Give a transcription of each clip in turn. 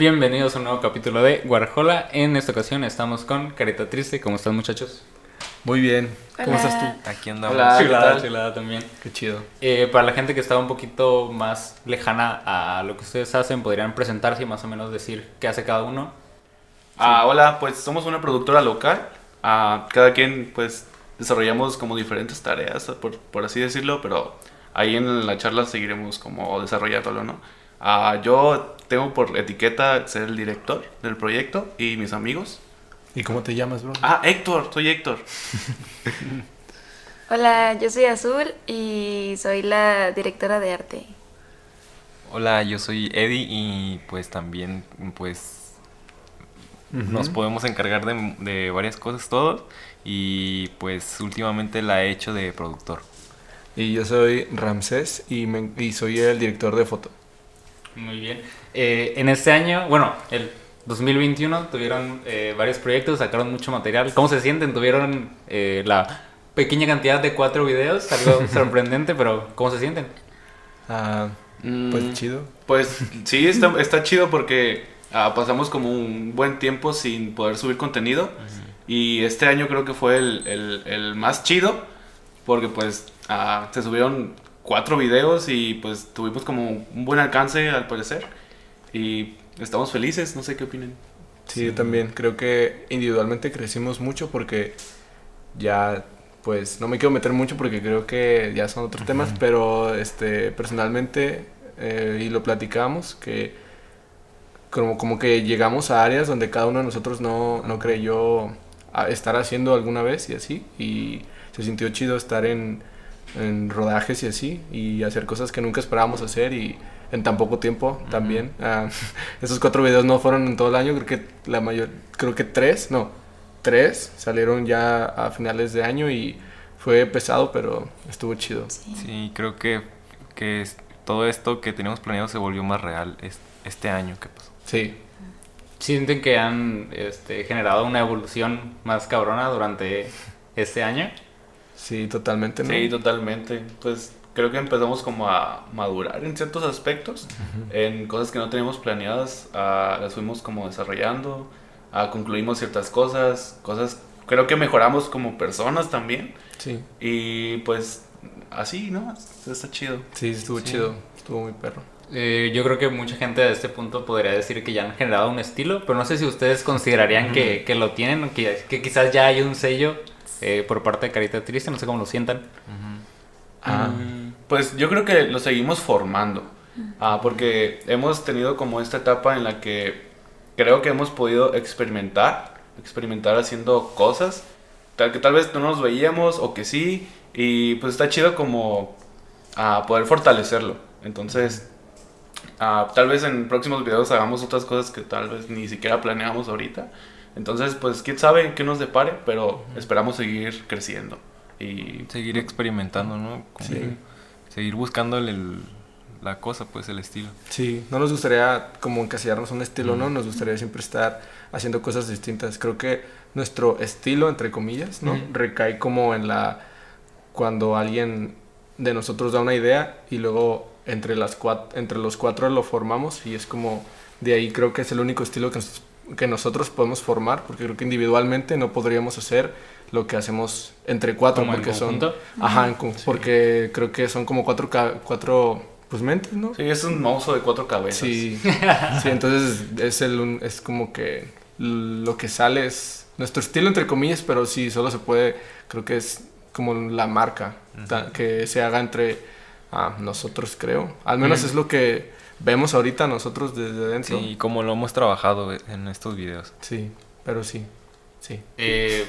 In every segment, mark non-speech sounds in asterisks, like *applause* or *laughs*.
Bienvenidos a un nuevo capítulo de Warhola. En esta ocasión estamos con Carita Triste. ¿Cómo están, muchachos? Muy bien. ¿Cómo Hola. estás tú? Aquí andamos. Hola, ¿qué chulada, chulada también. Qué chido. Eh, para la gente que estaba un poquito más lejana a lo que ustedes hacen, podrían presentarse y más o menos decir qué hace cada uno. Ah, hola, pues somos una productora local. Ah, cada quien, pues, desarrollamos como diferentes tareas, por, por así decirlo, pero ahí en la charla seguiremos como desarrollándolo, ¿no? Ah, yo tengo por etiqueta ser el director del proyecto y mis amigos. ¿Y cómo te llamas, bro? Ah, Héctor, soy Héctor. *laughs* Hola, yo soy Azul y soy la directora de arte. Hola, yo soy Eddie y pues también pues nos podemos encargar de, de varias cosas todos y pues últimamente la he hecho de productor. Y yo soy Ramsés y, me- y soy el director de foto. Muy bien. Eh, en este año, bueno, el 2021 tuvieron eh, varios proyectos, sacaron mucho material. ¿Cómo se sienten? Tuvieron eh, la pequeña cantidad de cuatro videos, algo *laughs* sorprendente, pero ¿cómo se sienten? Ah, Mm, pues chido. Pues sí, está, está chido porque ah, pasamos como un buen tiempo sin poder subir contenido. Y este año creo que fue el, el- el más chido porque pues ah, se subieron cuatro videos y pues tuvimos como un buen alcance al parecer. Y estamos felices, no sé qué opinan. Sí, yo también. Creo que individualmente crecimos mucho porque ya, pues, no me quiero meter mucho porque creo que ya son otros temas, pero este, personalmente, eh, y lo platicamos, que como, como que llegamos a áreas donde cada uno de nosotros no, no creyó a- estar haciendo alguna vez y así, y se sintió chido estar en, en rodajes y así, y hacer cosas que nunca esperábamos hacer y en tan poco tiempo también. Ah, *laughs* esos cuatro videos no fueron en todo el año, creo que la mayor, creo que tres, no, tres salieron ya a finales de año y fue pesado, pero estuvo chido. Sí, creo que, que es- todo esto que teníamos planeado se volvió más real es- este año que pasó. Sí, ¿Sienten que han este, generado una evolución más cabrona durante este año? Sí, totalmente. ¿no? Sí, totalmente. Pues creo que empezamos como a madurar en ciertos aspectos, en cosas que no teníamos planeadas, ah, las fuimos como desarrollando, ah, concluimos ciertas cosas, cosas, creo que mejoramos como personas también, sí, y pues así, ¿no? Está chido. sí, estuvo Sí. chido, estuvo muy perro. Eh, yo creo que mucha gente a este punto podría decir que ya han generado un estilo, pero no sé si ustedes considerarían que, que lo tienen, que, que quizás ya hay un sello eh, por parte de Carita Triste, no sé cómo lo sientan. Ah. Mm, Pues yo creo que lo seguimos formando. Ah, porque hemos tenido como esta etapa en la que creo que hemos podido experimentar, experimentar haciendo cosas tal que tal vez no nos veíamos o que sí, y pues está chido como ah, poder fortalecerlo. Entonces, ah, tal vez en próximos videos hagamos otras cosas que tal vez ni siquiera planeamos ahorita. Entonces, pues quién sabe qué nos depare, pero esperamos seguir creciendo. Y Seguir experimentando, ¿no? Como Sí. Seguir buscándole el- la cosa, pues el estilo. Sí, no nos gustaría como encasillarnos a un estilo, ¿no? Nos gustaría siempre estar haciendo cosas distintas. Creo que nuestro estilo, entre comillas, ¿no? Recae como en la... Cuando alguien de nosotros da una idea y luego entre, las cuat- entre los cuatro lo formamos y es como... De ahí creo que es el único estilo que, nos- que nosotros podemos formar porque creo que individualmente no podríamos hacer lo que hacemos entre cuatro Como en porque son... conjunto. Ajá, en porque creo que son como cuatro, cuatro pues mentes, ¿no? Sí, es un monstruo de cuatro cabezas. Sí, sí, entonces es el un- es como que lo que sale es nuestro estilo entre comillas, pero sí solo se puede, creo que es como la marca que se haga entre ah, nosotros, creo. Al menos Ujú. es lo que vemos ahorita nosotros desde dentro. Sí, como lo hemos trabajado en estos videos. Sí, pero sí, sí. Eh,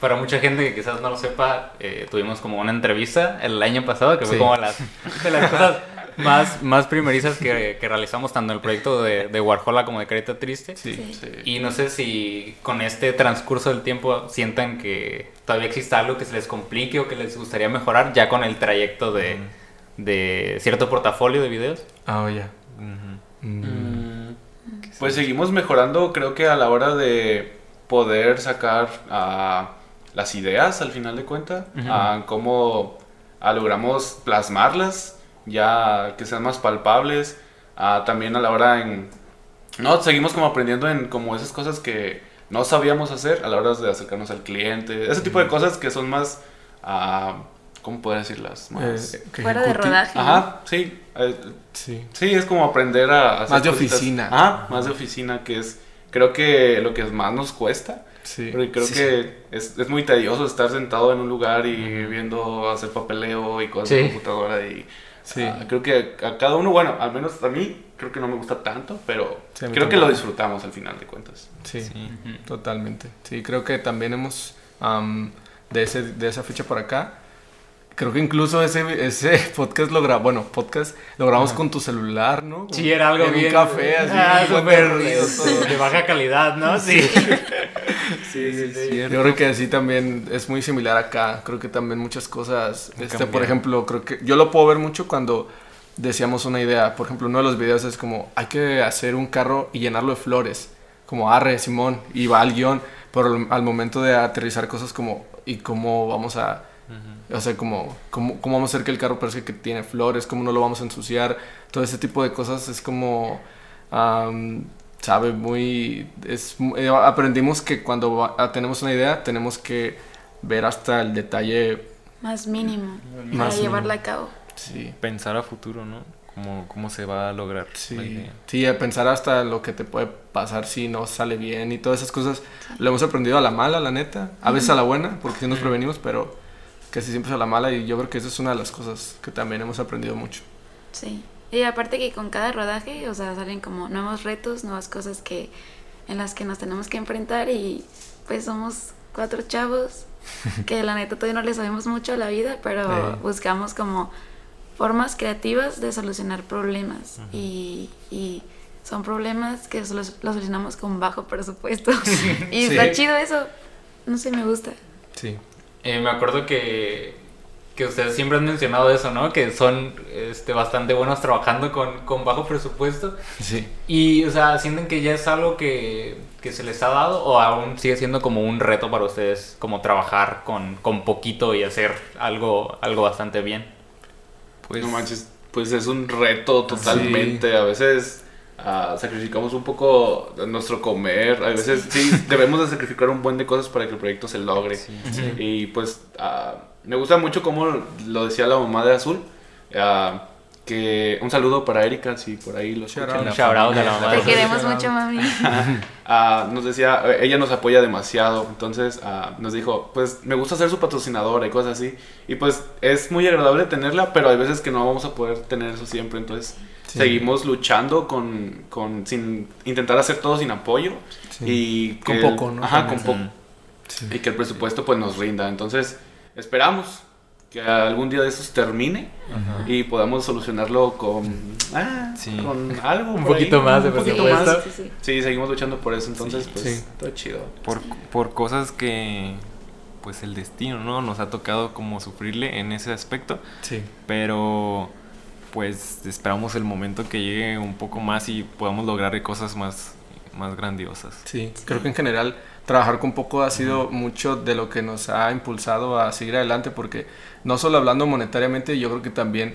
para mucha gente que quizás no lo sepa, eh, tuvimos como una entrevista el año pasado, que fue Sí. como las, *laughs* de las cosas más, más primerizas que, que realizamos tanto en el proyecto de, de Warhola como de Carita Triste. Sí. Sí. Y no sé si con este transcurso del tiempo sientan que todavía exista algo que se les complique o que les gustaría mejorar ya con el trayecto de, de cierto portafolio de videos. Ah, oh, ya. Ujú. Mm. Mm, Pues seguimos mejorando, creo que a la hora de poder sacar ah, las ideas al final de ah, cómo ah, logramos plasmarlas, ya que sean más palpables, ah, también a la hora en... No, seguimos como aprendiendo en como esas cosas que no sabíamos hacer a la hora de acercarnos al cliente, ese tipo de cosas que son más... ¿Cómo puedo decirlas? Más... Eh, que Fuera de rodaje. Ajá, sí. eh, Sí. Sí, es como aprender a hacer Más de cositas. oficina. Ah, más de oficina, que es creo que lo que más nos cuesta. Sí. Porque creo Sí. que es, es muy tedioso estar sentado en un lugar y viendo hacer papeleo y cosas de Sí. computadora. Y Sí. ah, creo que a cada uno, bueno, al menos a mí, creo que no me gusta tanto, pero Sí, creo que lo disfrutamos al final de cuentas. Sí. Sí. Totalmente. Sí, creo que también hemos, am, de, ese, de esa fecha por acá, creo que incluso ese, ese *laughs* podcast lo grabamos, bueno, podcast lo grabamos con tu celular, ¿no? Sí, era algo en bien. un café, *laughs* así. Ah, todo. de baja calidad, ¿no? Sí. Sí, *laughs* sí, sí. Yo creo que sí también es muy similar acá. Creo que también muchas cosas, este, por ejemplo, creo que yo lo puedo ver mucho cuando decíamos una idea. Por ejemplo, uno de los videos es como, hay que hacer un carro y llenarlo de flores. Como arre, Simón, y va al guion. Pero al momento de aterrizar cosas como, ¿y cómo vamos a...? O sea, como, ¿cómo, cómo vamos a hacer que el carro parezca que tiene flores? ¿Cómo no lo vamos a ensuciar? Todo ese tipo de cosas es como... am, sabe, muy... Es, eh, aprendimos que cuando va- ah, tenemos una idea tenemos que ver hasta el detalle. Más mínimo. Más para llevarla a cabo. Sí, Pensar a futuro, ¿no? Cómo, cómo se va a lograr la sí, idea. sí, a pensar hasta lo que te puede pasar si no sale bien y todas esas cosas. Lo hemos aprendido a la mala, la neta. A veces a la buena, porque sí nos prevenimos, pero casi siempre es a la mala y yo creo que esa es una de las cosas que también hemos aprendido mucho. Sí. Y aparte que con cada rodaje, o sea, salen como nuevos retos, nuevas cosas que en las que nos tenemos que enfrentar y pues somos cuatro chavos que la neta todavía no le sabemos mucho a la vida, pero Eh. buscamos como formas creativas de solucionar problemas y, y son problemas que los solucionamos con bajo presupuesto *laughs* y Sí. está chido eso, no sé, me gusta. Sí. Eh, me acuerdo que, que ustedes siempre han mencionado eso, ¿no? Que son este, bastante buenos trabajando con, con bajo presupuesto. Sí. Y, o sea, ¿sienten que ya es algo que, que se les ha dado o aún sigue siendo como un reto para ustedes, como trabajar con, con poquito y hacer algo, algo bastante bien? Pues, no manches, pues es un reto totalmente. A veces ah, sacrificamos un poco nuestro comer. A veces sí, debemos de sacrificar un buen de cosas para que el proyecto se logre. Y pues ah, me gusta mucho como lo decía la mamá de Azul. ah, que un saludo para Erika, si por ahí lo escuchan. out. Shout out a la mamá. Te queremos mucho, mami. Ah, nos decía, eh, ella nos apoya demasiado, entonces ah, nos dijo, pues me gusta ser su patrocinadora y cosas así. Y pues es muy agradable tenerla, pero hay veces que no vamos a poder tener eso siempre, entonces Sí. seguimos luchando con, con, sin intentar hacer todo sin apoyo. Sí. Y Con poco, ¿no? Ajá, con poco. Sí. Y que el presupuesto pues nos rinda. Entonces esperamos que algún día de esos termine y podamos solucionarlo con, ah, Sí. con algo. Un ahí, poquito más de un poquito presupuesto. más. Sí, sí. Sí, seguimos luchando por eso, entonces Sí. pues Sí. todo chido. por, por cosas que pues el destino, ¿no? Nos ha tocado como sufrirle en ese aspecto, Sí. pero pues esperamos el momento que llegue un poco más y podamos lograr cosas más, más grandiosas. Sí, creo que en general trabajar con poco ha sido mucho de lo que nos ha impulsado a seguir adelante porque no solo hablando monetariamente, yo creo que también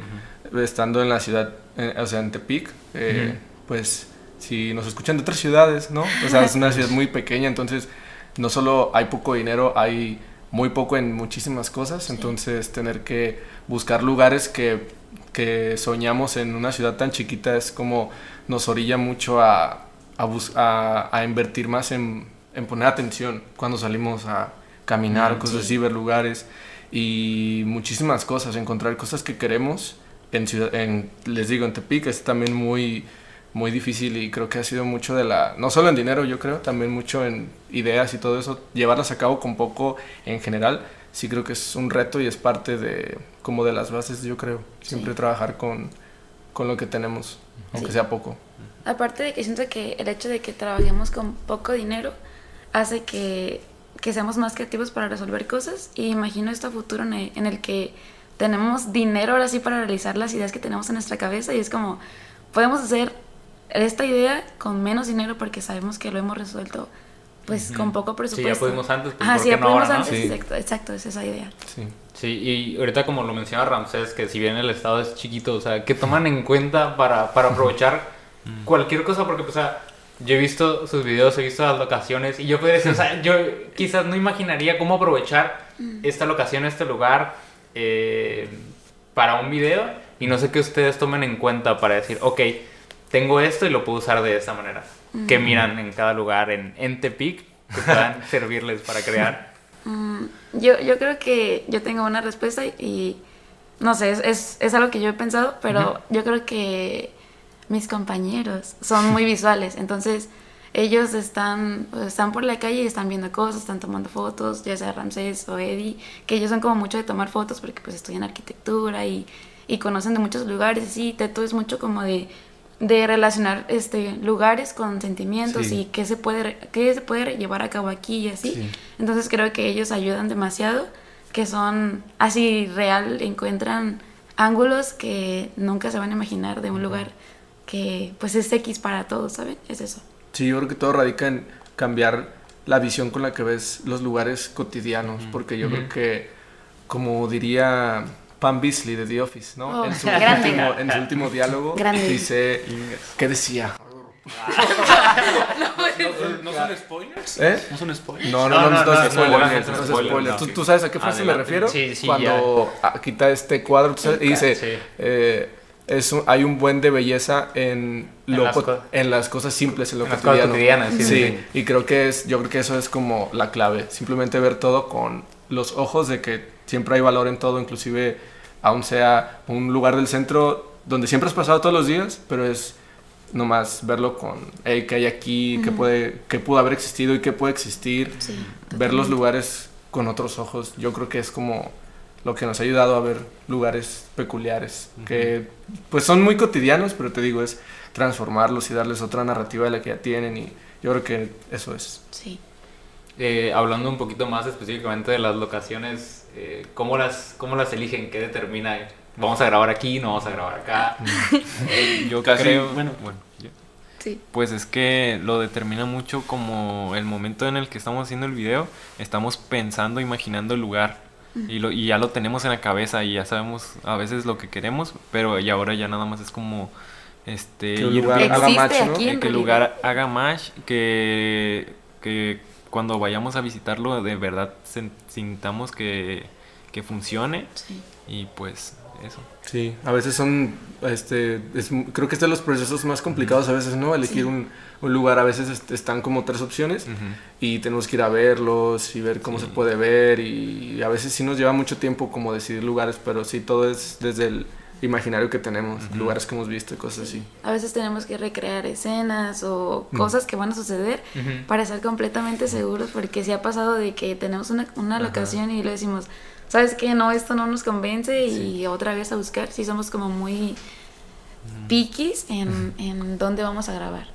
estando en la ciudad, eh, o sea, en Tepic, eh, pues si nos escuchan de otras ciudades, ¿no? O sea, es una ciudad muy pequeña, entonces no solo hay poco dinero, hay muy poco en muchísimas cosas, entonces tener que buscar lugares que, que soñamos en una ciudad tan chiquita es como nos orilla mucho a, a, a invertir más en, en poner atención cuando salimos a caminar, cosas así, ver lugares y muchísimas cosas, encontrar cosas que queremos en ciudad, en, les digo, en Tepic es también muy, muy difícil y creo que ha sido mucho de la, no solo en dinero yo creo, también mucho en ideas y todo eso, llevarlas a cabo con poco en general, sí creo que es un reto y es parte de, como de las bases yo creo, siempre Sí. trabajar con, con lo que tenemos, aunque Sí. sea poco. Aparte de que siento que el hecho de que trabajemos con poco dinero hace que, que seamos más creativos para resolver cosas y imagino esto a futuro en el, en el que tenemos dinero ahora sí para realizar las ideas que tenemos en nuestra cabeza y es como podemos hacer esta idea con menos dinero porque sabemos que lo hemos resuelto pues con poco Sí, presupuesto. ya pudimos antes, pues, Ajá, ¿por sí, qué ya no ahora, pudimos no? antes, Sí. exacto, exacto, es esa idea. Sí. Sí, y ahorita como lo menciona Ramsés, que si bien el estado es chiquito, o sea, que toman en cuenta para, para aprovechar cualquier cosa, porque, pues, o sea, yo he visto sus videos, he visto las locaciones, y yo podría decir, o sea, yo quizás no imaginaría cómo aprovechar esta locación, este lugar, eh, para un video, y no sé qué ustedes tomen en cuenta para decir, ok, tengo esto y lo puedo usar de esta manera. Que miran en cada lugar en, en Tepic que puedan *laughs* servirles para crear. Mm, yo, yo creo que yo tengo una respuesta y, y no sé, es, es, es algo que yo he pensado, pero yo creo que mis compañeros son muy visuales, entonces ellos están, están por la calle y están viendo cosas, están tomando fotos, ya sea Ramsés o Eddie, que ellos son como mucho de tomar fotos porque pues estudian arquitectura y, y conocen de muchos lugares, sí, Teto es mucho como de, de relacionar este, lugares con sentimientos Sí. y qué se, puede, qué se puede llevar a cabo aquí y así. Sí. Entonces creo que ellos ayudan demasiado, que son así real, encuentran ángulos que nunca se van a imaginar de un lugar que pues es X para todos, ¿saben? Es eso. Sí, yo creo que todo radica en cambiar la visión con la que ves los lugares cotidianos, porque yo creo que, como diría Pam Beasley de The Office, ¿no? Oh, en, su *laughs* último, en su último diálogo Grande. dice, ¿qué decía? ¿No son spoilers? ¿Eh? ¿No son spoilers? No, no, No, no, no, no, no, es no, spoiler, no, no, no, es no, spoiler. spoiler, ¿Tú, no. tú sabes a qué frase me Adelante. refiero? Sí, sí, Cuando ah, quita este cuadro tú sabes, y dice, Sí. eh, es un- hay un buen de belleza en, En lo las en las cosas simples, en lo En las cosas cotidiano. cotidianas, sí, sí, sí. y creo que es, yo creo que eso es como la clave, simplemente ver todo con los ojos de que siempre hay valor en todo, inclusive aun sea un lugar del centro donde siempre has pasado todos los días, pero es nomás verlo con, hey, ¿qué hay aquí? ¿Qué, puede, ¿Qué pudo haber existido y qué puede existir? Sí. ver los lugares con otros ojos. Yo creo que es como lo que nos ha ayudado a ver lugares peculiares, que pues son muy cotidianos, pero te digo, es transformarlos y darles otra narrativa de la que ya tienen y yo creo que eso es. Sí. Eh, hablando un poquito más específicamente de las locaciones, eh, ¿cómo, las, ¿cómo las eligen? ¿Qué determina? ¿Vamos a grabar aquí? ¿No vamos a grabar acá? *laughs* Yo Casi, creo, bueno. bueno, yo- Sí. pues es que lo determina mucho como el momento en el que estamos haciendo el video, estamos pensando, imaginando el lugar y, lo, y ya lo tenemos en la cabeza y ya sabemos a veces lo que queremos, pero y ahora ya nada más es como este Que lugar haga match, ¿no? aquí en que el lugar haga match, que, que cuando vayamos a visitarlo de verdad sintamos que, que funcione Sí. y pues eso. Sí, a veces son, este, es- creo que es de los procesos más complicados a veces, ¿no? Elegir Sí. un, un lugar, a veces est- están como tres opciones y tenemos que ir a verlos y ver cómo se puede ver y a veces sí nos lleva mucho tiempo como decidir lugares, pero sí todo es desde el imaginario que tenemos, lugares que hemos visto y cosas así. A veces tenemos que recrear escenas o cosas que van a suceder para estar completamente seguros, porque si ha pasado de que tenemos una, una locación y le decimos, ¿sabes qué? No, esto no nos convence y otra vez a buscar. Sí, somos como muy piquis en, en dónde vamos a grabar.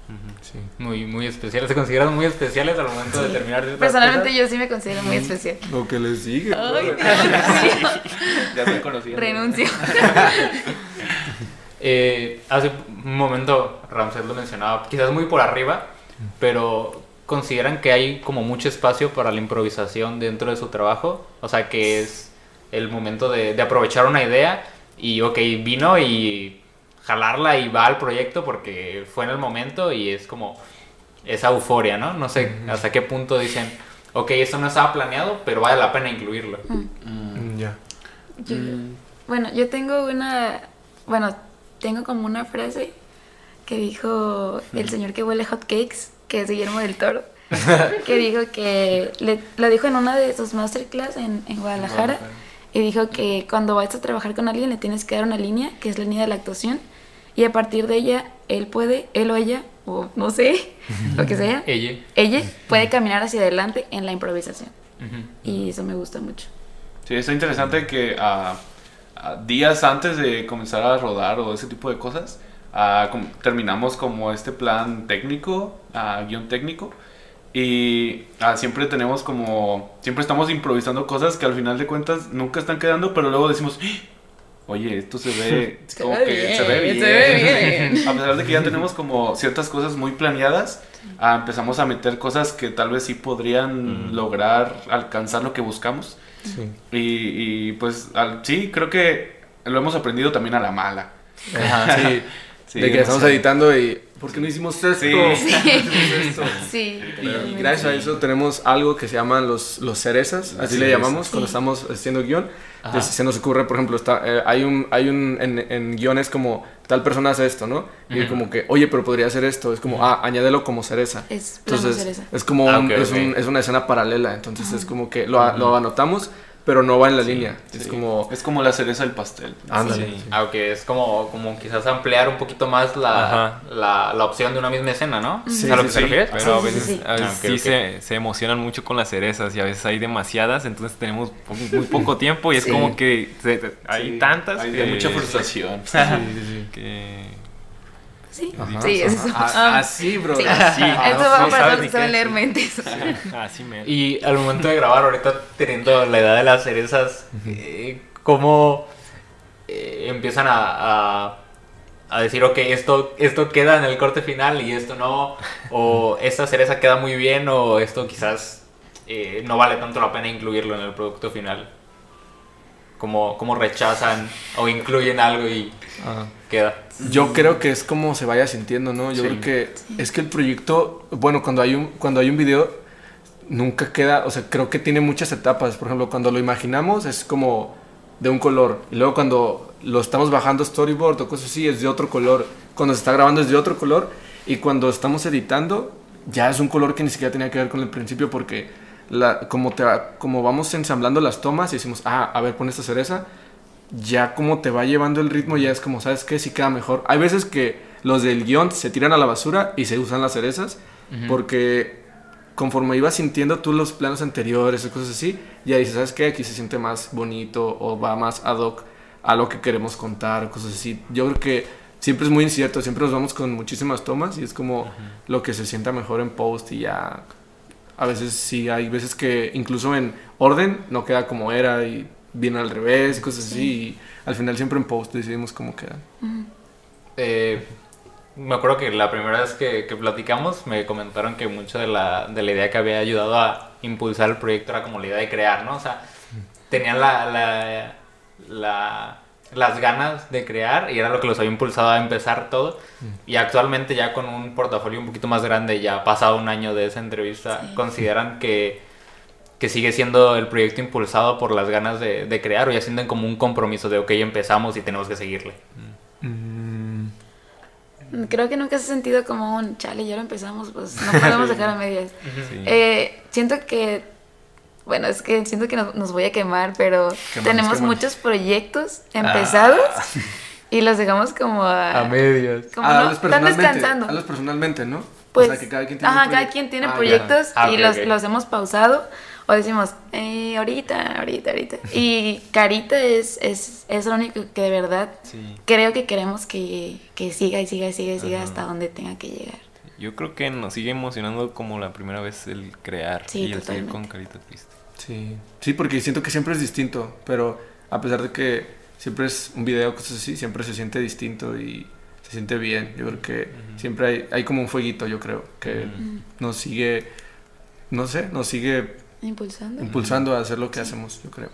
Sí. Muy, muy especiales. ¿Se consideran muy especiales al momento de Sí. terminar ciertas Personalmente cosas? yo sí me considero muy especial. Lo que les sigue. Ay, *laughs* *laughs* Ya estoy conociendo. renuncio. *laughs* Eh, hace un momento Ramsés lo mencionaba, quizás muy por arriba, pero consideran que hay como mucho espacio para la improvisación dentro de su trabajo. O sea, que es el momento de, de aprovechar una idea y, ok, vino y jalarla y va al proyecto porque fue en el momento y es como esa euforia, ¿no? No sé hasta qué punto dicen, ok, esto no estaba planeado, pero vale la pena incluirlo. Mm, Ya. Yo- Bueno, yo tengo una, bueno, tengo como una frase que dijo el señor que huele hot cakes, que es Guillermo del Toro, que dijo que, le, lo dijo en una de sus masterclass en, en Guadalajara, y dijo que cuando vas a trabajar con alguien le tienes que dar una línea, que es la línea de la actuación, y a partir de ella, él puede, él o ella, o no sé, lo que sea, *laughs* Ella. ella puede caminar hacia adelante en la improvisación. Ujú. Y eso me gusta mucho. Sí, está interesante que ah, días antes de comenzar a rodar o ese tipo de cosas, com- terminamos como este plan técnico, ah, guion técnico. Y ah, siempre tenemos como, siempre estamos improvisando cosas que al final de cuentas nunca están quedando, pero luego decimos, "¡Ah! oye, esto se ve *laughs* Se como ve que bien, se ve bien. se ve bien. *laughs* A pesar de que ya tenemos como ciertas cosas muy planeadas, ah, empezamos a meter cosas que tal vez sí podrían lograr alcanzar lo que buscamos. Sí. Y, y, pues al- sí, creo que lo hemos aprendido también a la mala. Ajá, sí. *laughs* Sí, de que estamos editando y. ¿Por qué no hicimos esto? Sí. *laughs* ¿Por qué no hicimos esto? Sí. Y gracias a eso tenemos algo que se llaman los, los cerezas, así Las le llamamos cuando Sí. estamos haciendo guion. Entonces se nos ocurre, por ejemplo, está, eh, hay un, hay un en, en guiones como tal persona hace esto, ¿no? Y Ujú. como que, oye, pero podría hacer esto. Es como, ah, añádelo como cereza. Es Entonces cereza. es como Ah, un- ok, es, un- es una escena paralela. Entonces es como que lo, lo anotamos, pero no va en la línea. Es como, Es como la cereza del pastel. ándale. Sí. sí. Aunque es como, como quizás ampliar un poquito más la, la, la opción de una misma escena, ¿no? Sí, ¿A lo sí, que se refiere? Pero a Sí, sí, veces, sí. a veces Ah. Se, se emocionan mucho con las cerezas y a veces hay demasiadas, entonces tenemos muy *laughs* poco tiempo y es Sí. como que se- hay Sí, tantas Hay que, mucha frustración. *laughs* Sí, sí, sí. que- Sí, Ajá. sí, es eso. Ah, Ah, Así, bro. sí. Así. *laughs* Eso no va para todos ni que saben leer mentes. Así me. Y al momento de grabar, ahorita teniendo la edad de las cerezas, eh, ¿cómo eh, empiezan a, a, a decir, ok, esto, esto queda en el corte final y esto no? ¿O *laughs* esta cereza queda muy bien o esto quizás eh, no vale tanto la pena incluirlo en el producto final? ¿Cómo, cómo rechazan o incluyen algo y Ajá. queda? Yo creo que es como se vaya sintiendo, ¿no? Yo Sí. creo que es que el proyecto, bueno, cuando hay un cuando hay un video nunca queda, o sea, creo que tiene muchas etapas. Por ejemplo, cuando lo imaginamos es como de un color y luego cuando lo estamos bajando storyboard o cosas así es de otro color. Cuando se está grabando es de otro color y cuando estamos editando ya es un color que ni siquiera tenía que ver con el principio porque la, como te va- como vamos ensamblando las tomas y decimos, "Ah, a ver, pon esta cereza." ya como te va llevando el ritmo, ya es como, ¿sabes qué? Sí queda mejor. Hay veces que los del guion se tiran a la basura y se usan las cerezas, porque conforme ibas sintiendo tú los planos anteriores y cosas así, ya dices, ¿sabes qué? Aquí se siente más bonito o va más ad hoc a lo que queremos contar cosas así. Yo creo que siempre es muy incierto, siempre nos vamos con muchísimas tomas y es como lo que se sienta mejor en post y ya... A veces sí, hay veces que incluso en orden no queda como era y viene al revés y cosas así. Y al final siempre en post decidimos cómo quedan. Eh, me acuerdo que la primera vez que, que platicamos me comentaron que mucho de la, de la idea que había ayudado a impulsar el proyecto era como la idea de crear, ¿no? O sea, tenían la, la, la- las ganas de crear y era lo que los había impulsado a empezar todo. Y actualmente ya con un portafolio un poquito más grande, ya pasado un año de esa entrevista, Sí. consideran que, que sigue siendo el proyecto impulsado por las ganas de, de crear o ya sienten como un compromiso de, ok, empezamos y tenemos que seguirle. Creo que nunca se ha sentido como un chale, ya lo empezamos, pues no *laughs* podemos dejar a medias. Sí. Eh, siento que, bueno, es que siento que nos, nos voy a quemar, pero tenemos muchos proyectos empezados *laughs* y los dejamos como a... medias. como Ah, no, están personalmente, descansando. hazlos personalmente, ¿no? Pues, o sea, que cada quien tiene ajá, cada quien tiene Ah, proyectos Ah, y ok, los, ok. los hemos pausado o decimos, eh, ahorita, ahorita, ahorita. *laughs* Y Carita es, es, es lo único que de verdad Sí. creo que queremos que, que siga y siga y siga y siga hasta donde tenga que llegar. Yo creo que nos sigue emocionando como la primera vez el crear Sí, y el seguir con Carita Triste. Sí. sí, porque siento que siempre es distinto, pero a pesar de que siempre es un video, cosas así, siempre se siente distinto y se siente bien. Yo creo que siempre hay, hay como un fueguito, yo creo, que nos sigue, no sé, nos sigue Impulsando. impulsando a hacer lo que hacemos, yo creo.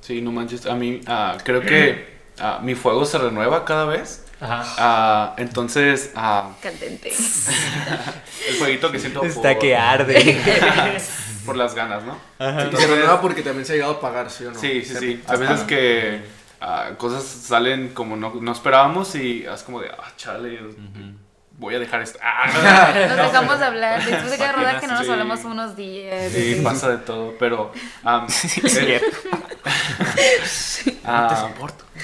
Sí, no manches. A mí ah, creo que ah, mi fuego se renueva cada vez. Ajá. Ah, entonces, Candente. *laughs* el fueguito que siento Está por, que arde. *laughs* *laughs* por las ganas, ¿no? Se renueva porque también se ha llegado a pagar, ¿sí o no? Sí, sí, sí. A veces que ah, cosas salen como no, no esperábamos y es como de, ah, chale, voy a dejar esto. Ah. *laughs* Nos dejamos de hablar. Después de cada rodaje no nos Sí. hablamos unos días. Sí, pasa de todo, pero... am, *laughs* eh, *laughs* ah,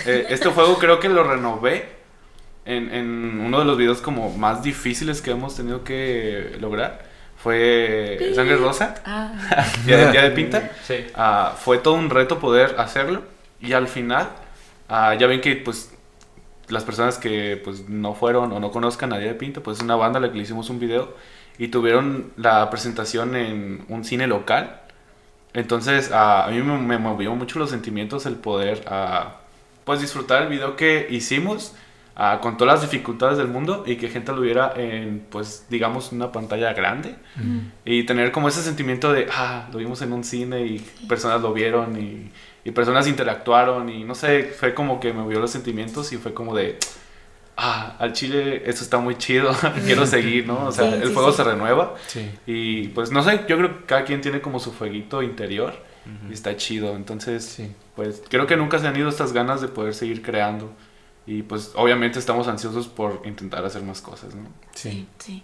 eh, este juego creo que lo renové en, en uno de los videos como más difíciles que hemos tenido que lograr. Fue Sangre Rosa, Ah, *laughs* Día de, *laughs* Pinta. Sí. Ah, fue todo un reto poder hacerlo y al final Ah, ya ven que pues las personas que pues no fueron o no conozcan a Día de Pinto, pues es una banda a la que le hicimos un video y tuvieron la presentación en un cine local. Entonces a, a mí me, me movió mucho los sentimientos el poder ah, pues disfrutar el video que hicimos con todas las dificultades del mundo y que gente lo viera en pues digamos una pantalla grande y tener como ese sentimiento de ah lo vimos en un cine y personas lo vieron y, y personas interactuaron y no sé fue como que me movió los sentimientos y fue como de ah, al chile esto está muy chido, *laughs* quiero seguir, ¿no? O sea, Sí, el fuego sí. se renueva Sí. y pues no sé, yo creo que cada quien tiene como su fueguito interior y está chido, entonces Sí. pues creo que nunca se han ido estas ganas de poder seguir creando y pues obviamente estamos ansiosos por intentar hacer más cosas, ¿no? Sí. Sí.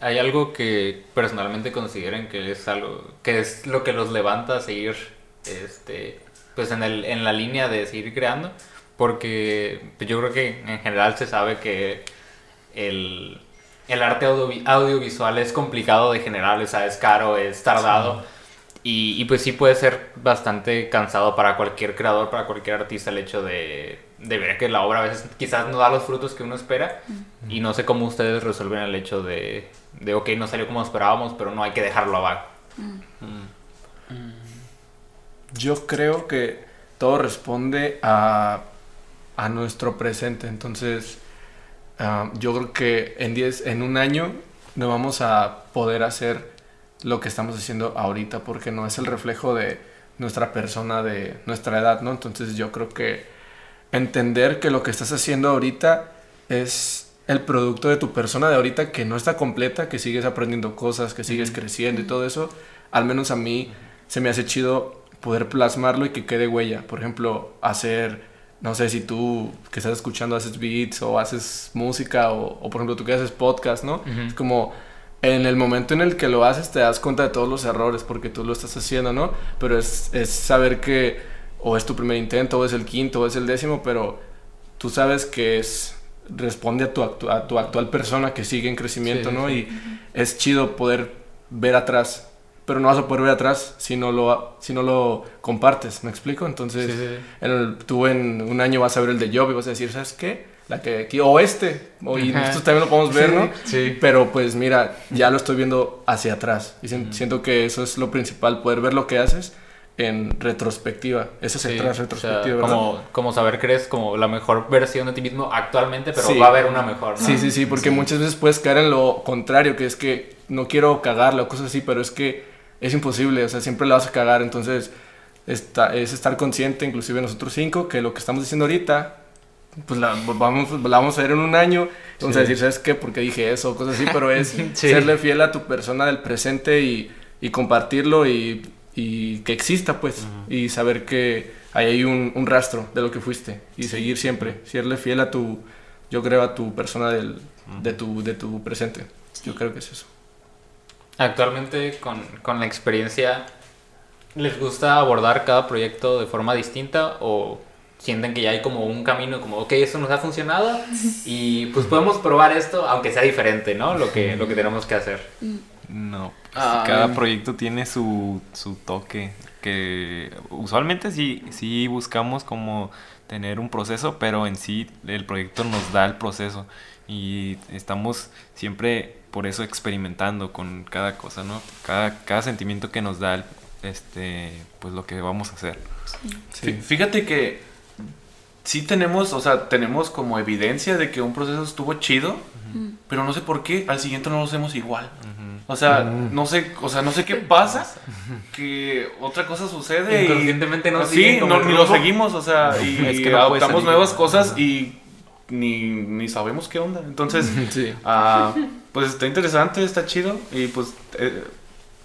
¿Hay algo que personalmente consideren que es algo que es lo que los levanta a seguir este pues en el en la línea de seguir creando? Porque pues, yo creo que en general se sabe que el, el arte audio- audiovisual es complicado de generar, o sea, es caro, es tardado. Y, y pues sí puede ser bastante cansado para cualquier creador, para cualquier artista el hecho de, de ver que la obra a veces quizás no da los frutos que uno espera. Y no sé cómo ustedes resuelven el hecho de, de, ok, no salió como esperábamos, pero no hay que dejarlo abajo. Yo creo que todo responde a, a nuestro presente. Entonces, ah, yo creo que en 10, en un año no vamos a poder hacer lo que estamos haciendo ahorita porque no es el reflejo de nuestra persona, de nuestra edad, ¿no? Entonces yo creo que entender que lo que estás haciendo ahorita es el producto de tu persona de ahorita que no está completa, que sigues aprendiendo cosas, que sigues creciendo y todo eso, al menos a mí se me hace chido poder plasmarlo y que quede huella. Por ejemplo, hacer, no sé si tú que estás escuchando haces beats o haces música o, o por ejemplo tú que haces podcast, ¿no? Es como en el momento en el que lo haces te das cuenta de todos los errores porque tú lo estás haciendo, ¿no? Pero es, es saber que o es tu primer intento o es el quinto o es el décimo, pero tú sabes que es responde a tu, a tu actual persona que sigue en crecimiento, Sí, ¿no? sí. Y es chido poder ver atrás, pero no vas a poder ver atrás si no lo, si no lo compartes, ¿me explico? Entonces, Sí, sí, sí. en el- tú en un año vas a ver el de Job y vas a decir, ¿sabes qué? La que aquí, o este, o, y Ajá. nosotros también lo podemos ver, Sí, ¿no? sí. Pero pues mira, ya lo estoy viendo hacia atrás. Y sien- siento que eso es lo principal, poder ver lo que haces en retrospectiva. Eso es Sí, atrás, o sea, retrospectiva, ¿verdad? como, como saber que eres como la mejor versión de ti mismo actualmente, pero Sí. va a haber una mejor. ¿no? Sí, sí, sí, porque muchas veces puedes caer en lo contrario, que es que no quiero cagarla o cosas así, pero es que es imposible, o sea, siempre la vas a cagar, entonces está, es estar consciente, inclusive nosotros cinco, que lo que estamos diciendo ahorita, pues la vamos, la vamos a ver en un año, vamos a Sí. decir, ¿sabes qué? Porque dije eso, cosas así, pero es *laughs* Sí. serle fiel a tu persona del presente y, y compartirlo y, y que exista, pues, y saber que ahí hay un, un rastro de lo que fuiste y seguir siempre, serle fiel a tu, yo creo, a tu persona del, de, tu, de tu presente. Yo creo que es eso. Actualmente, con, con la experiencia, ¿les gusta abordar cada proyecto de forma distinta o sienten que ya hay como un camino, como, ok, esto nos ha funcionado y pues podemos probar esto, aunque sea diferente, ¿no? Lo que, lo que tenemos que hacer. No, pues, Ah, cada proyecto tiene su, su toque, que usualmente sí, sí buscamos como tener un proceso, pero en sí el proyecto nos da el proceso y estamos siempre por eso experimentando con cada cosa, ¿no? Cada, cada sentimiento que nos da el- este, pues lo que vamos a hacer. Fí- Fíjate que sí tenemos, o sea, tenemos como evidencia de que un proceso estuvo chido, pero no sé por qué al siguiente no lo hacemos igual. O sea, no sé, o sea, no sé qué pasa, que otra cosa sucede y Inconscientemente no sí, no, ni lo seguimos, o sea, y Es que no adoptamos salir. nuevas cosas y ni, ni sabemos qué onda. Entonces, *laughs* Sí. Ah, pues está interesante, está chido y pues eh,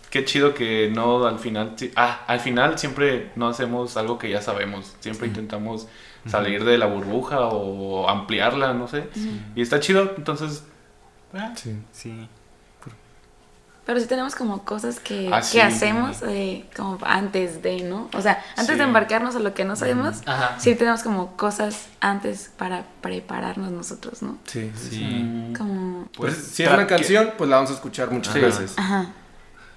qué chido que no al final, ah, al final siempre no hacemos algo que ya sabemos, siempre intentamos salir de la burbuja o ampliarla, no sé, y está chido, entonces, ah, Sí. Sí. Pero sí tenemos como cosas que, Ah, que sí. hacemos eh, como antes de, ¿no? O sea, antes Sí. de embarcarnos a lo que no sabemos, Ajá. sí tenemos como cosas antes para prepararnos nosotros, ¿no? Sí, sí. Como... Pues, Pues, si es una canción, pues la vamos a escuchar muchas Sí. veces. Ajá.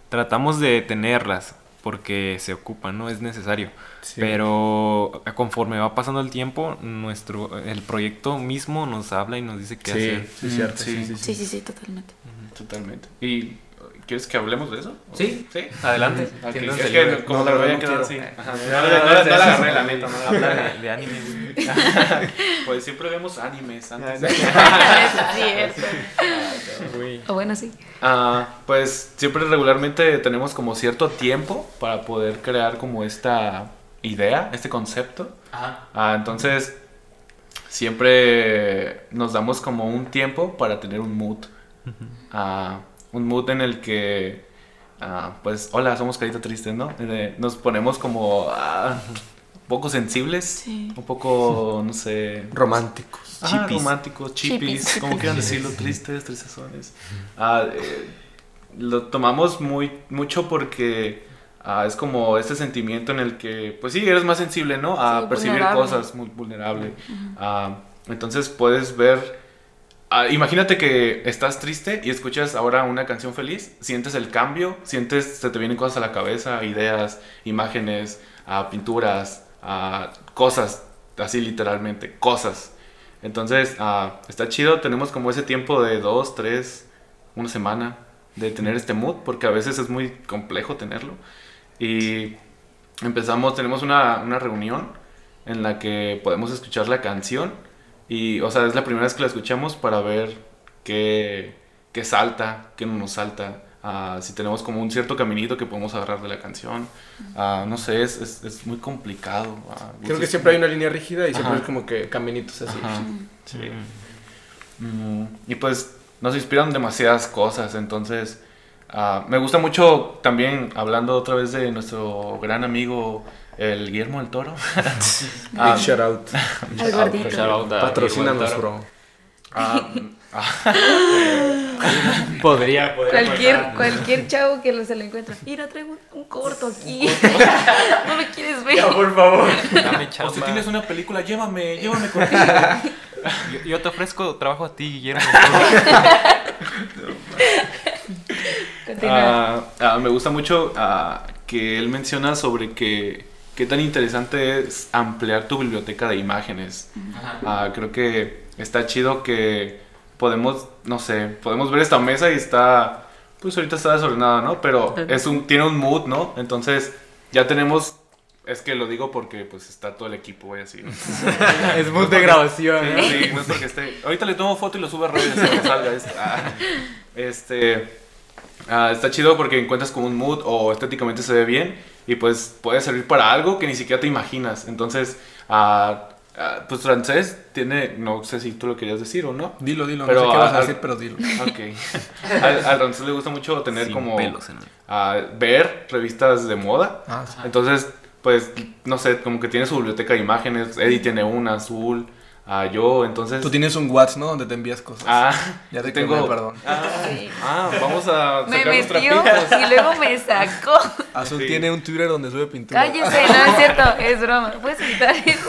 Tratamos de tenerlas, porque se ocupa, ¿no? Es necesario. Sí. Pero conforme va pasando el tiempo, nuestro el proyecto mismo nos habla y nos dice qué Sí, hacer. sí, Mm, cierto. sí. Sí, sí, Sí, sí, sí, totalmente. Totalmente. ¿Y quieres que hablemos de eso? Sí. ¿Sí? Adelante. Es que libres. como No, no quiero. así. No, No, no, no, no, no, sí, no la sí, agarré, sí. la neta. no la Habla agarré. de, de anime. güey. *laughs* Pues siempre vemos animes antes. *laughs* *laughs* Es cierto. O bueno, sí. Ah, pues siempre regularmente tenemos como cierto tiempo para poder crear como esta idea, este concepto. Ajá. Ah, entonces, siempre nos damos como un tiempo para tener un mood. Ah, un mood en el que, ah, pues, hola, somos carita triste, ¿no? Eh, Nos ponemos como ah, un poco sensibles, Sí. un poco, no sé, Románticos. Chippies. románticos, chippies, Chippies. como quieran decirlo, tristes, tristezones. Ah, eh, lo tomamos muy mucho porque ah, es como este sentimiento en el que, pues sí, eres más sensible, ¿no? A Sí, percibir vulnerable. cosas, muy vulnerable. Ah, entonces puedes ver, ah, imagínate que estás triste y escuchas ahora una canción feliz, sientes el cambio, sientes, se te vienen cosas a la cabeza, ideas, imágenes, ah, pinturas, ah, cosas, así literalmente, cosas. Entonces, ah, está chido, tenemos como ese tiempo de dos, tres, una semana de tener este mood, porque a veces es muy complejo tenerlo. Y empezamos, tenemos una, una reunión en la que podemos escuchar la canción y, o sea, es la primera vez que la escuchamos para ver qué, qué salta, qué no nos salta. ah, si tenemos como un cierto caminito que podemos agarrar de la canción. ah, no sé, es, es, es muy complicado. ah, Creo que es- siempre hay una línea rígida y siempre Ajá. es como que caminitos así. Ajá, sí. Mm, y pues nos inspiran demasiadas cosas, entonces me gusta mucho también, hablando otra vez de nuestro gran amigo, el Guillermo del Toro. *laughs* Ah, Big shout out. Al gordito. Shout out a Patrocínanos, bro. ah, *laughs* Podría, podría. Cualquier, pasar. cualquier chavo que lo se lo encuentra. Mira, traigo un, un corto aquí. *laughs* no me quieres ver. por favor. Dame o si tienes una película, llévame, llévame contigo. yo, yo te ofrezco trabajo a ti, Guillermo. Continúa. Ah, ah, me gusta mucho ah, que él menciona sobre que qué tan interesante es ampliar tu biblioteca de imágenes. Ajá. Ah, creo que está chido que podemos, no sé, podemos ver esta mesa y está, pues ahorita está desordenada, ¿no? Pero es un, tiene un mood, ¿no? Entonces ya tenemos, es que lo digo porque pues está todo el equipo, así. ¿no? *laughs* Es mood de grabación. ¿no? Sí, no es porque esté. Ahorita le tomo foto y lo subo a redes salga esto. Ah, este. Ah, está chido porque encuentras como un mood o estéticamente se ve bien y pues puede servir para algo que ni siquiera te imaginas. Entonces, ah, pues francés tiene, no sé si tú lo querías decir o no. Dilo, dilo. Pero no sé qué vas a decir, pero dilo. *laughs* Ok. al, al francés le gusta mucho tener Sin como pelos en el- ver revistas de moda. Ah, sí. Entonces, pues, no sé, como que tiene su biblioteca de imágenes. Eddie tiene una azul. Ah, yo, entonces. Tú tienes un WhatsApp, ¿no? Donde te envías cosas. Ah, Ya te tengo. quemé, perdón. Ah, Sí. ah, vamos a Me sacar metió y luego me sacó. Azul Sí. tiene un Twitter donde sube pintura. Cállese, no es cierto, es broma. ¿Puedes evitar eso?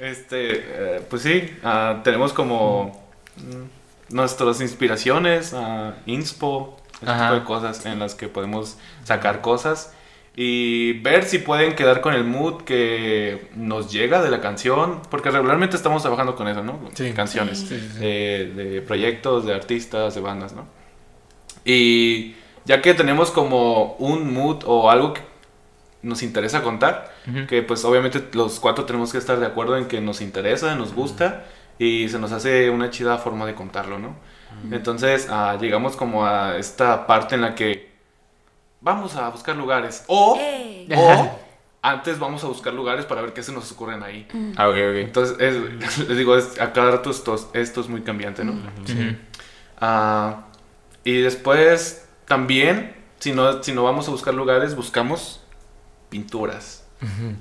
Este, eh, pues sí, ah, tenemos como mm, nuestras inspiraciones, ah, inspo, ese Ajá. tipo de cosas en las que podemos sacar cosas y ver si pueden quedar con el mood que nos llega de la canción, porque regularmente estamos trabajando con eso, ¿no? Sí. Canciones, Sí. Sí. De, de proyectos, de artistas, de bandas, ¿no? Y ya que tenemos como un mood o algo que nos interesa contar, Ujú. que pues obviamente los cuatro tenemos que estar de acuerdo en que nos interesa, nos gusta y se nos hace una chida forma de contarlo, ¿no? Entonces ah, llegamos como a esta parte en la que vamos a buscar lugares o, o antes vamos a buscar lugares para ver qué se nos ocurren ahí. Ah, ok, ok. Entonces, es- *laughs* les digo, es, a cada rato esto, esto es muy cambiante, ¿no? Ujú. Ah, y después también, si no, si no vamos a buscar lugares, buscamos pinturas.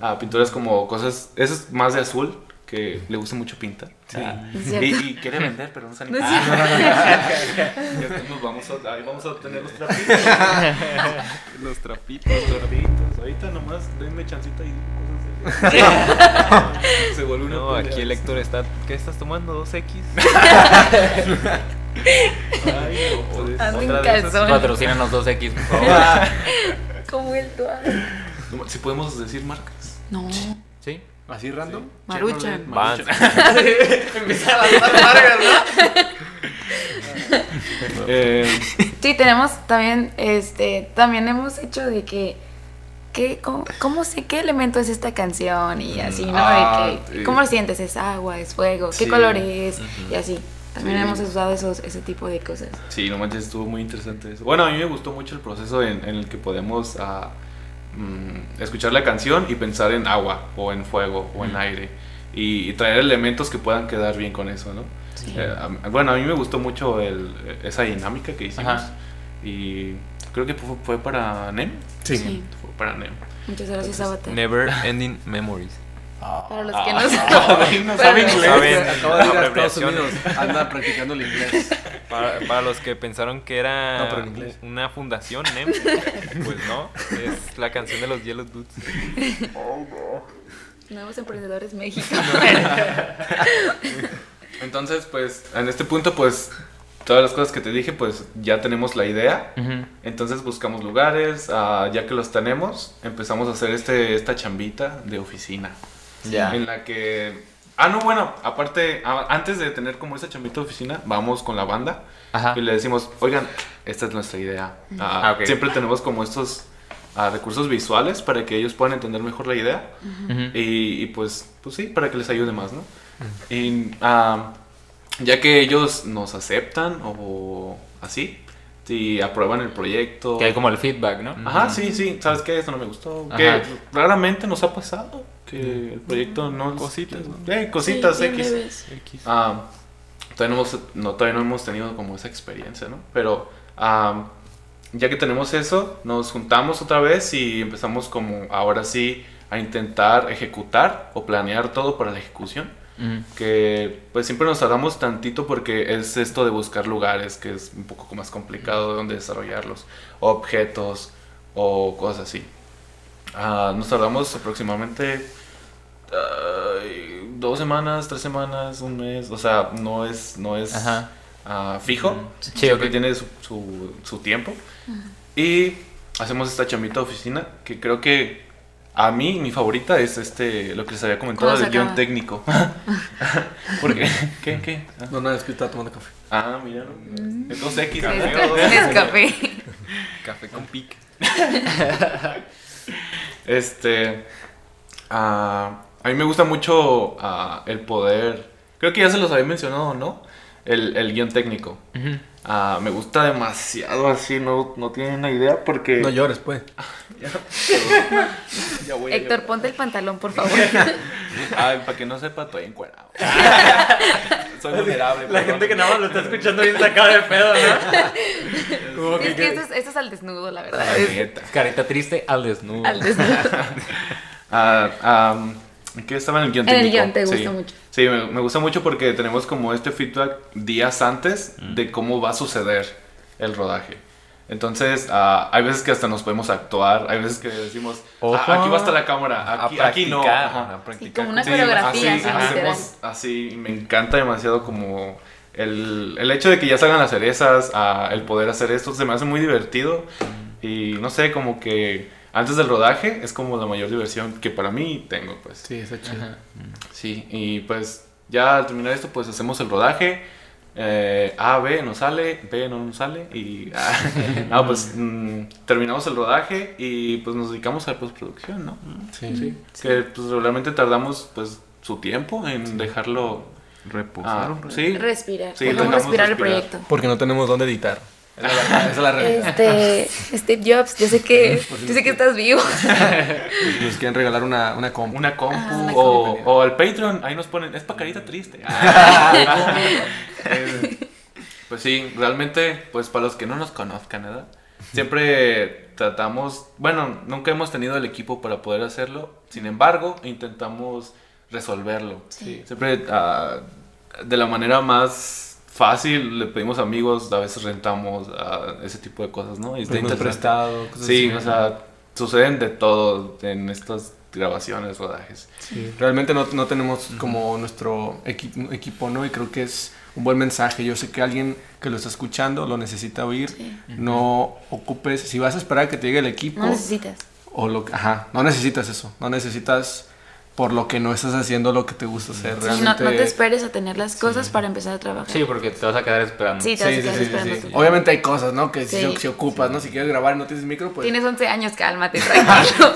Ah, pinturas como cosas, eso es más de azul, que le gusta mucho pintar. Ah, Es y, quiere vender, pero no se No Ah, *laughs* nos vamos a, ahí vamos a tener los trapitos. *laughs* Los trapitos. Los trapitos. Ahorita nomás denme chancita y cosas así. se vuelve una No, pelea. aquí el Héctor está. ¿Qué estás tomando? ¿2X? *laughs* Ay, no, pues. Patrocínanos 2X, por favor. Como el tual. Si podemos decir marcas. No. ¿Sí? ¿Así random? Maruchan. Vans. *laughs* Empieza a lanzar largas, ¿no? *laughs* Eh, Sí, tenemos también, este, también hemos hecho de que, ¿qué, cómo, cómo sé qué elemento es esta canción? Y así, ¿no? Ah, de que, sí. ¿cómo lo sientes? ¿Es agua? ¿Es fuego? ¿Qué Sí. color es? Y así. También Sí. hemos usado esos, ese tipo de cosas. Sí, no manches, estuvo muy interesante eso. Bueno, a mí me gustó mucho el proceso en, en el que podemos ah, mm, escuchar la canción y pensar en agua o en fuego o en aire y, y traer elementos que puedan quedar bien con eso, ¿no? Eh, a- bueno, a mí me gustó mucho el- esa dinámica que hicimos Ajá. y creo que fue, fue para NEM. Sí. Sí. Fue para NEM. Muchas gracias, Avatar. Never Ending Memories. *laughs* Para los que no *laughs* no saben. sabe inglés. ¿Saben? Acabo de ir a Estados. Unidos. Anda practicando el inglés. *laughs* Para, para los que pensaron que era No, una fundación, NEM, *laughs* pues no, es la canción de los Yellow Dudes. *laughs* Nuevos Emprendedores México. *laughs* Entonces, pues, en este punto, pues, todas las cosas que te dije, pues, ya tenemos la idea. Entonces buscamos lugares, ah, ya que los tenemos, empezamos a hacer este, esta chambita de oficina. Ya. En la que... Ah, no, bueno, aparte, a- antes de tener como esa chambita de oficina, vamos con la banda Ajá. y le decimos, oigan, esta es nuestra idea. Ah, Ah, ok. Siempre tenemos como estos ah, recursos visuales para que ellos puedan entender mejor la idea. Ujú. Y, y, pues, pues sí, para que les ayude más, ¿no? Y ah, ya que ellos nos aceptan o así, si aprueban el proyecto. Que hay como el feedback, ¿no? Ajá, sí, sí, ¿sabes qué? Esto no me gustó. Ajá. Que raramente nos ha pasado el proyecto no... Cositas, ¿no? Eh, cositas Sí, bien X. leves. Ah, todavía, no hemos, no, todavía no hemos tenido como esa experiencia, ¿no? Pero ah, ya que tenemos eso, nos juntamos otra vez y empezamos como ahora sí a intentar ejecutar o planear todo para la ejecución. Que pues siempre nos tardamos tantito porque es esto de buscar lugares que es un poco más complicado de donde desarrollarlos, objetos o cosas así. Ah, nos tardamos aproximadamente ay, dos semanas, tres semanas, un mes, o sea, no es, no es ah, fijo, Sí, siempre tiene su, su, su tiempo. Y hacemos esta chamita de oficina que creo que a mí mi favorita es este, lo que les había comentado ¿Cuándo del guion técnico. *laughs* Porque, ¿qué? ¿Qué? Ah, No, nada, es que estaba tomando café. Ah, mira. Entonces X. Es café. *laughs* Café con pique. *laughs* Este. ah, a mí me gusta mucho ah, el poder. Creo que ya se los había mencionado, ¿no? El, el guion técnico. Ah, me gusta demasiado así, no, no tienen una idea porque. No llores, pues. *laughs* Ya voy a Héctor, ponte el pantalón, por favor. *laughs* Ay, para que no sepa, estoy encuerado. *laughs* Soy vulnerable. La perdón. gente que nada más lo está escuchando bien sacada de pedo, ¿no? Como es que esto es, al desnudo, la verdad. Ay, Es neta. Carita triste al desnudo. al desnudo. Ah, am, ¿en ¿Qué estaba en el guion En el guion, te gusta Sí. mucho. Sí, me, me gusta mucho porque tenemos como este feedback días antes de cómo va a suceder el rodaje. Entonces, ah, hay veces que hasta nos podemos actuar, hay veces que decimos, Ojo. "Ah, aquí va a estar la cámara, aquí, a aquí no. Ajá. a practicar. Sí, como una Sí, coreografía, así, así, hacemos así, me encanta demasiado como el, el hecho de que ya salgan las cerezas, ah, el poder hacer esto, se me hace muy divertido y no sé, como que antes del rodaje es como la mayor diversión que para mí tengo, pues. Sí, está chido. Sí, y pues ya al terminar esto, pues hacemos el rodaje. eh, A, B nos sale, B no nos sale. Y *laughs* ah, no, pues mm, terminamos el rodaje y pues nos dedicamos a la postproducción, ¿no? Sí, Sí. Que pues regularmente tardamos pues su tiempo en dejarlo Reposar. ah, sí. Respirar. Sí, dejamos respirar el respirar. proyecto. Porque no tenemos dónde editar. Esa es la, esa es la realidad. Este, Steve Jobs, yo sé que, yo sé que estás vivo. *laughs* Nos quieren regalar una, una compu. Una compu Ah, una o, compu. o el Patreon, ahí nos ponen, es pa' carita triste. *laughs* *laughs* Pues sí, realmente, pues para los que no nos conozcan, ¿verdad? Siempre tratamos, bueno, nunca hemos tenido el equipo para poder hacerlo, sin embargo, intentamos resolverlo. Sí. Siempre ah, de la manera más fácil, le pedimos amigos, a veces rentamos ah, ese tipo de cosas, ¿no? Y está prestado. cosas Sí, así. o sea, suceden de todo en estas grabaciones, rodajes. Sí, realmente no, no tenemos como nuestro equipo, equipo, ¿no? Y creo que es un buen mensaje. Yo sé que alguien que lo está escuchando lo necesita oír. No ocupes, si vas a esperar a que te llegue el equipo, No necesitas. o lo ajá, no necesitas eso, no necesitas por lo que no estás haciendo lo que te gusta hacer. Sí, Realmente, no te esperes a tener las cosas para empezar a trabajar. Sí, porque te vas a quedar esperando. Sí, te vas a Sí, sí, quedar sí, esperando sí, tú. sí. Obviamente hay cosas, ¿no? Que si, Sí. si ocupas, ¿no? Si quieres grabar y no tienes micro, pues... Tienes 11 años, cálmate, *laughs* tranquilo.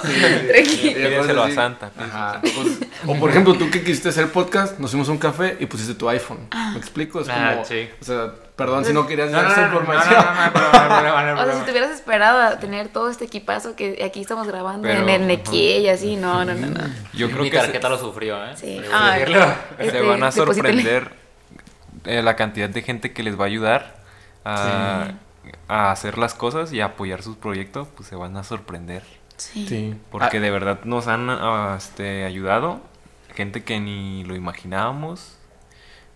tranquilo. A. Santa. Ajá. Pues, o por ejemplo, tú que quisiste hacer podcast, nos fuimos a un café y pusiste tu iPhone. ¿Me explico? Es Ah, como, sí. O sea, perdón si no querías dar no, información. O sea, si te hubieras esperado a tener todo este equipazo que aquí estamos grabando Pero- en el Nequie y así, no, no, no, no. Yo creo Mi que se- tarjeta lo sufrió, ¿eh? Sí. Se Este, van a sorprender eh, la cantidad de gente que les va a ayudar a, a hacer las cosas y a apoyar sus proyectos, pues se van a sorprender. Sí. Sí. Porque Ah, de verdad nos han ah, este, ayudado, gente que ni lo imaginábamos,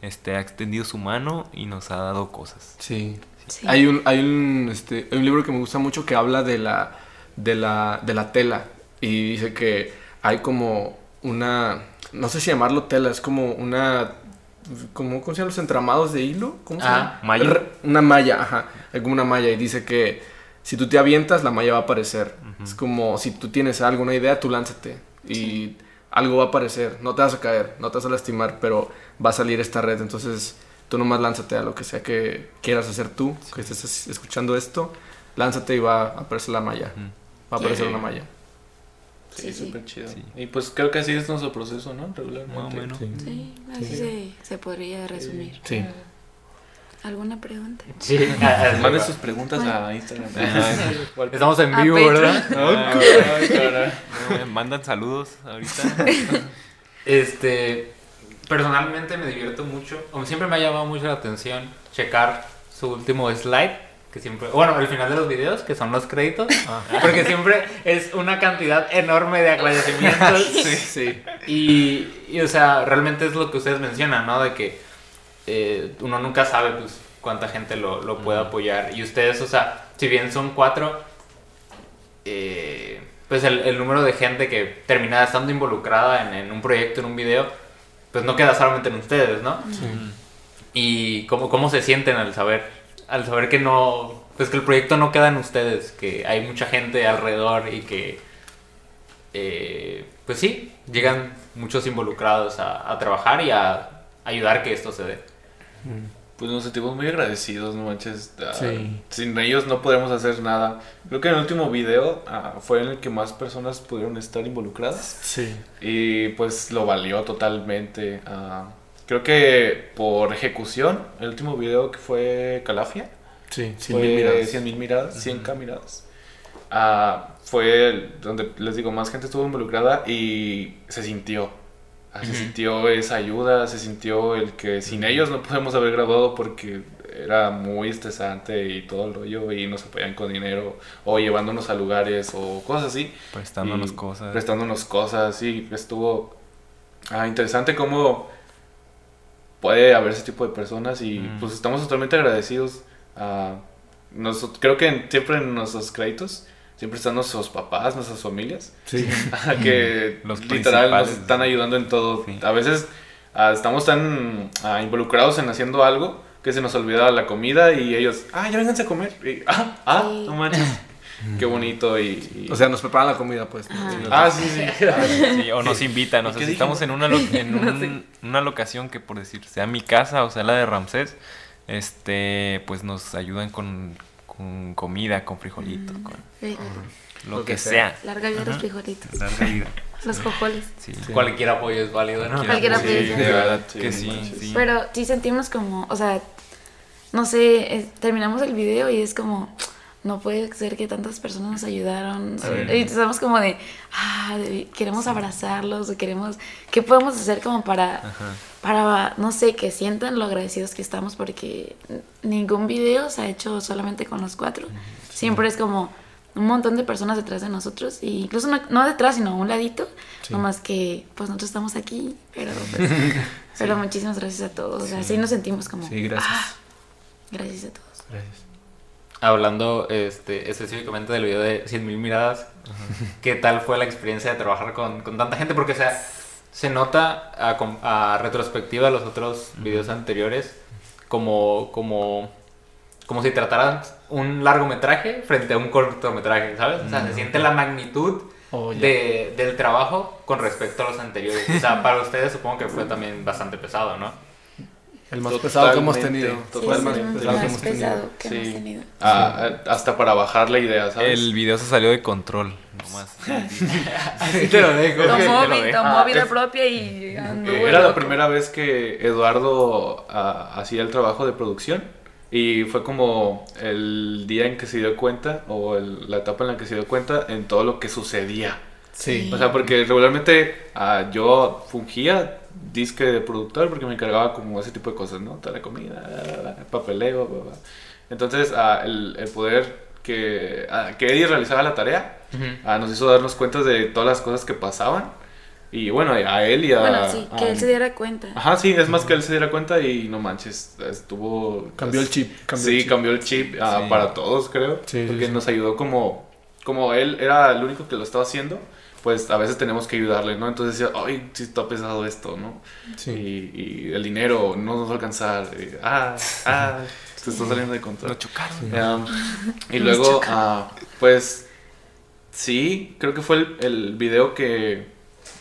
este, ha extendido su mano y nos ha dado cosas. sí. Sí. Hay un, hay un, este, hay un libro que me gusta mucho que habla de la, de la, de la tela y dice que hay como una, no sé si llamarlo tela, es como una, ¿cómo se llaman los entramados de hilo? ¿Cómo se Ah, llama? malla. R- Una malla, ajá, hay como una malla y dice que si tú te avientas, la malla va a aparecer. Es como si tú tienes algo, una idea, tú lánzate y algo va a aparecer, no te vas a caer, no te vas a lastimar, pero va a salir esta red, entonces tú nomás lánzate a lo que sea que quieras hacer tú, que estés es- escuchando esto, lánzate y va a aparecer la malla, va a aparecer Sí. una malla. Sí, Sí, sí. súper chido. Sí. Y pues creo que así es nuestro proceso, ¿no? Regularmente. Más o menos. Sí. Sí, así se, se podría resumir. Sí. ¿Alguna pregunta? Sí. *laughs* ah, ah, Manden sus preguntas a Instagram. ¿Cuál- *laughs* Estamos en vivo. ¿verdad? Me mandan saludos ahorita. *laughs* Este, personalmente me divierto mucho, o siempre me ha llamado mucho la atención checar su último slide, que siempre, bueno, al final de los videos, que son los créditos, porque siempre es una cantidad enorme de agradecimientos. *laughs* Sí. Y, y, o sea, realmente es lo que ustedes mencionan, ¿no? De que eh, uno nunca sabe, pues, cuánta gente lo, lo puede apoyar. Y ustedes, o sea, si bien son cuatro, eh, pues el, el número de gente que termina estando involucrada en, en un proyecto, en un video, pues no queda solamente en ustedes, ¿no? Y cómo, cómo se sienten al saber, al saber que no, pues que el proyecto no queda en ustedes, que hay mucha gente alrededor y que, eh, pues sí, llegan muchos involucrados a, a trabajar y a ayudar que esto se dé. Pues nos sentimos muy agradecidos, no manches. Ah, Sí. Sin ellos no podemos hacer nada. Creo que en el último video ah, fue en el que más personas pudieron estar involucradas. Sí. Y pues lo valió totalmente. Ah, creo que por ejecución, el último video que fue Calafia, Sí, fue mil miradas. 100 mil miradas, 100k miradas. Ah, fue donde les digo, más gente estuvo involucrada y se sintió. Se sintió esa ayuda, se sintió el que sin ellos no podemos haber grabado porque era muy estresante y todo el rollo y nos apoyan con dinero o llevándonos a lugares o cosas así. Prestándonos Y cosas. Prestándonos cosas, sí, estuvo ah, interesante cómo puede haber ese tipo de personas y Mm. pues estamos totalmente agradecidos. a nos- creo que en- siempre en nuestros créditos siempre están nuestros papás, nuestras familias, Sí. *laughs* que *laughs* Los literal nos están ayudando en todo. Sí. A veces ah, estamos tan ah, involucrados en haciendo algo que se nos olvida la comida y ellos, ah, ya vénganse a comer. Y, ah, ah, no manches. *laughs* Qué bonito y... y- O sea, nos preparan la comida, pues. Ajá. ah, sí, sí. Sí, o nos invitan, o ¿Y sea, si estamos en, una, lo- en un- una locación que por decir sea mi casa o sea la de Ramsés, este, pues nos ayudan con, con comida, con frijolitos, con Sí. lo, Lo que, que sea. Larga vida los Ajá. frijolitos. Larga vida. *laughs* Los jojoles. Sí. Cualquier apoyo es válido, ¿no? Cualquier Sí, apoyo. de verdad, que sí, sí. Pero sí sentimos como, o sea, no sé, es- terminamos el video y es como, no puede ser que tantas personas nos ayudaron. Y estamos como de, ah, de- queremos abrazarlos o queremos, ¿qué podemos hacer como para, Ajá. Para, no sé, que sientan lo agradecidos que estamos porque ningún video se ha hecho solamente con los cuatro. Siempre es como un montón de personas detrás de nosotros, y incluso no, no detrás, sino a un ladito, Sí. nomás que pues nosotros estamos aquí, pero *laughs* pues, pero muchísimas gracias a todos, o sea, así nos sentimos como, Sí, gracias. "Ah, gracias a todos. Gracias. Hablando este, específicamente del video de 100.000 miradas, ¿qué tal fue la experiencia de trabajar con, con tanta gente? Porque, o sea, se nota a, a retrospectiva de los otros videos anteriores como, como, como si trataran un largometraje frente a un cortometraje, ¿sabes? O sea, se siente la magnitud Oh, de, del trabajo con respecto a los anteriores. O sea, *laughs* para ustedes supongo que fue también bastante pesado, ¿no? El más pesado que hemos tenido. Sí, Fue el más el pesado que hemos tenido. pesado que hemos Sí. tenido. Ah, ah, hasta para bajar la idea, ¿sabes? El video se salió de control, nomás. *laughs* Así te lo dejo. Tomó, vi- tomó Ah, vida propia y anduvo Eh, Era la loco. primera vez que Eduardo ah, hacía el trabajo de producción y fue como el día en que se dio cuenta o el- la etapa en la que se dio cuenta en todo lo que sucedía. Sí. O sea, porque regularmente yo fungía disque de productor porque me encargaba como ese tipo de cosas, ¿no? Toda la comida, papeleo, bla, bla. Entonces, ah, el, el poder que, ah, que Eddie realizaba la tarea Ujú. ah, nos hizo darnos cuenta de todas las cosas que pasaban. Y bueno, a él y a... Bueno, sí, que a- él se diera cuenta. Ajá, sí, es más que él se diera cuenta y no manches, estuvo... Cambió el chip. Cambió sí, el chip. cambió el chip ah, Sí. para todos, creo. Sí, porque sí. nos ayudó como... Como él era el único que lo estaba haciendo, pues a veces tenemos que ayudarle, ¿no? Entonces decía, ay, sí está pesado esto, ¿no? Sí. Y, y el dinero no nos va a alcanzar. y, ah, ah, se está saliendo de control. Chocaron. Um, y luego, ah, pues, sí, creo que fue el, el video que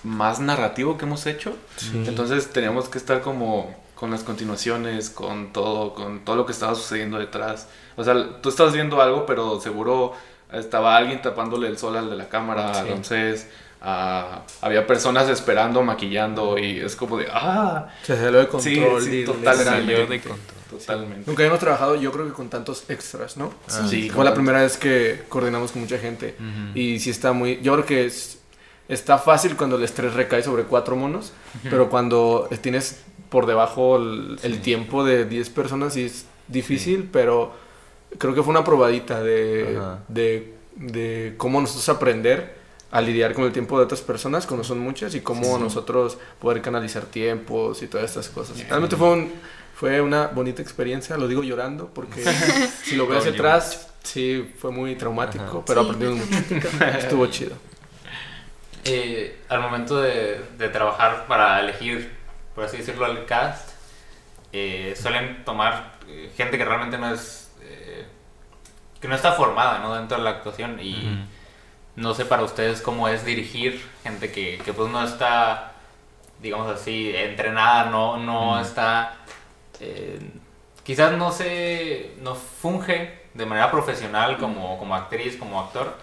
más narrativo que hemos hecho. Entonces teníamos que estar como con las continuaciones, con todo, con todo lo que estaba sucediendo detrás. O sea, tú estabas viendo algo, pero seguro estaba alguien tapándole el sol al de la cámara, Sí. Ramsés, ah, había personas esperando, maquillando, y es como de, ah, Se salió de Sí, control. sí, y- totalmente. Salió de control. totalmente. Nunca habíamos trabajado, yo creo que con tantos extras, ¿no? Ah, sí, Fue la primera vez que coordinamos con mucha gente. Ujú. Y sí está muy. Yo creo que es, está fácil cuando el estrés recae sobre cuatro monos, pero cuando tienes por debajo el, el tiempo de 10 personas, sí es difícil, pero creo que fue una probadita de, de, de cómo nosotros aprender a lidiar con el tiempo de otras personas, cuando son muchas, y cómo nosotros poder canalizar tiempos y todas estas cosas. Realmente fue, un, fue una bonita experiencia, lo digo llorando, porque *laughs* si lo veo hacia atrás, sí, fue muy traumático, Ajá. pero Sí, aprendimos mucho. *laughs* Estuvo chido. Eh, al momento de, de trabajar para elegir, por así decirlo, el cast, eh, suelen tomar eh, gente que realmente no es. Que no está formada ¿no? dentro de la actuación. Y no sé para ustedes cómo es dirigir gente que, que pues no está, digamos así, entrenada, no, no está. eh, quizás no se. no funge de manera profesional como, como actriz, como actor.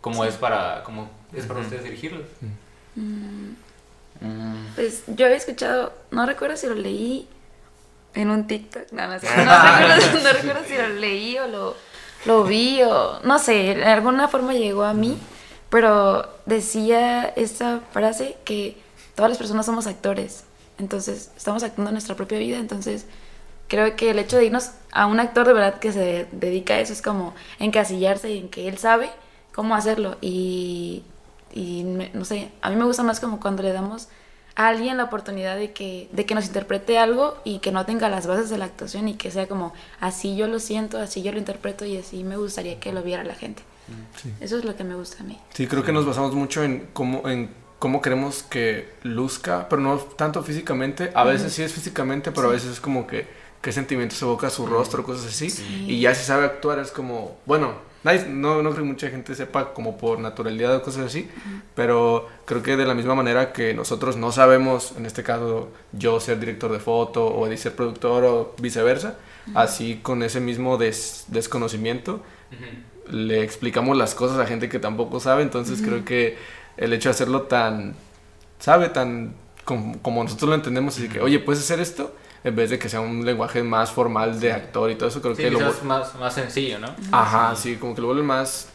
Como es para, como es para ustedes dirigirlos. Pues yo había escuchado, no recuerdo si lo leí en un TikTok, no, *laughs* no sé, no, recuerdo, no recuerdo si lo leí o lo, lo vi o no sé, de alguna forma llegó a mí, pero decía esta frase que todas las personas somos actores, entonces estamos actuando nuestra propia vida, entonces creo que el hecho de irnos a un actor de verdad que se dedica a eso es como encasillarse en que él sabe cómo hacerlo y, y no sé, a mí me gusta más como cuando le damos a alguien la oportunidad de que, de que nos interprete algo y que no tenga las bases de la actuación y que sea como así yo lo siento, así yo lo interpreto y así me gustaría que lo viera la gente. Eso es lo que me gusta a mí. Sí, creo que nos basamos mucho en cómo, en cómo queremos que luzca, pero no tanto físicamente. A veces sí es físicamente, pero a veces es como que qué sentimientos evoca su rostro, cosas así. Y ya si sabe actuar es como, bueno, nadie- no, no creo que mucha gente sepa como por naturalidad o cosas así, pero creo que de la misma manera que nosotros no sabemos, en este caso yo ser director de foto o Eddie ser productor o viceversa, así con ese mismo des- desconocimiento le explicamos las cosas a gente que tampoco sabe, entonces creo que el hecho de hacerlo tan, sabe, tan com- como nosotros lo entendemos, así que, oye, ¿puedes hacer esto? En vez de que sea un lenguaje más formal de actor y todo eso, creo Sí, que lo... quizás vu- más, más sencillo, ¿no? Ajá, sí, como que lo vuelve más,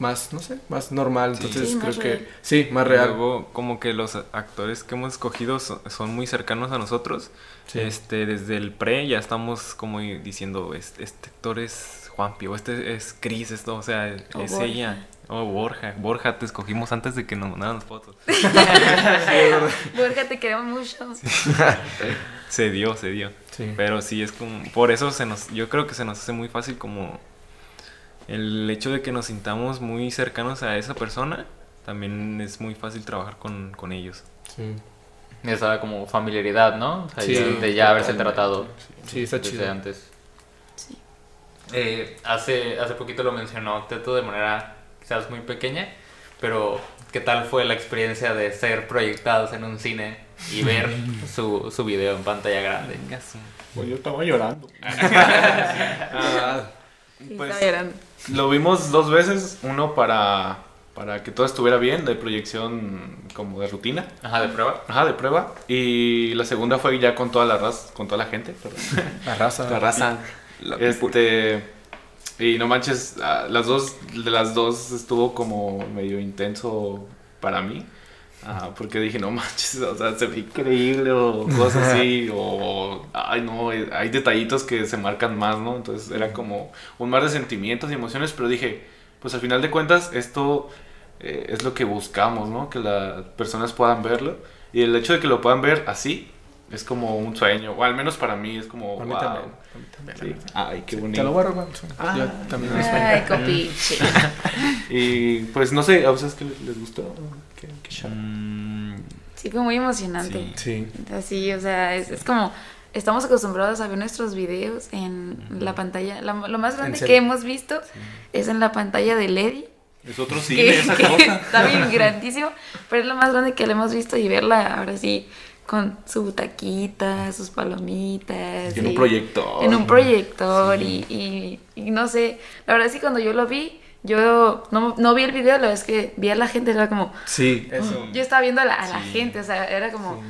más, no sé, más normal, entonces Sí, creo más que, real. sí, más real. Luego, como que los actores que hemos escogido son, son muy cercanos a nosotros. Sí. Este, desde el pre ya estamos como diciendo, este, este actor es Juanpi, o este es Cris, esto, o sea, es Borja. ella. O Borja. Borja, te escogimos antes de que nos mandaran las fotos. *laughs* *laughs* Borja, te queremos mucho. *laughs* se dio, se dio. Sí. Pero sí es como, por eso se nos, yo creo que se nos hace muy fácil como el hecho de que nos sintamos muy cercanos a esa persona, también es muy fácil trabajar con, con ellos. Sí. esa como familiaridad, ¿no? O sea, Sí, ya- de ya haberse tratado Sí, está desde chido. antes. Sí. Eh, hace, hace poquito lo mencionó Teto de manera quizás muy pequeña, pero ¿qué tal fue la experiencia de ser proyectados en un cine y ver su, su video en pantalla grande? Pues yo estaba llorando. *laughs* Ah, Pues- está llorando. Lo vimos dos veces, uno para, para que todo estuviera bien, de proyección como de rutina, Ajá, de prueba. ajá, de prueba, y la segunda fue ya con toda la raza, con toda la gente, perdón. *laughs* la raza. la raza. La. Este y no manches, ah, las dos de las dos estuvo como medio intenso para mí. Ah, porque dije, no manches, *laughs* o sea, se ve increíble o *laughs* cosas así, o ay no, eh, hay detallitos que se marcan más, ¿no? Entonces era como un mar de sentimientos y emociones, pero dije, pues al final de cuentas esto eh, es lo que buscamos, ¿no? Que las personas puedan verlo y el hecho de que lo puedan ver así es como un sueño, o al menos para mí es como, A mí wow. también. a mí también. Sí. Ay, qué Te bonito. lo voy a robar. Ah. Yo también lo Ay, copiche. *laughs* Y pues no sé, ¿a ustedes qué les gustó? ¿Qué, qué show? Mm, Sí, fue muy emocionante. Sí. Así, o sea, es, es como, estamos acostumbrados a ver nuestros videos en la pantalla. la- lo más grande que hemos visto es en la pantalla de Lady. Es otro *laughs* que, cine, esa que cosa. está bien grandísimo, pero es lo más grande que le hemos visto y verla ahora sí con su butaquita, sus palomitas. Y en un proyector. En un proyector y, y- y no sé, la verdad es que cuando yo lo vi, yo no, no vi el video, la verdad es que vi a la gente, era como, Sí, eso. yo estaba viendo a la, a la gente, o sea, era como,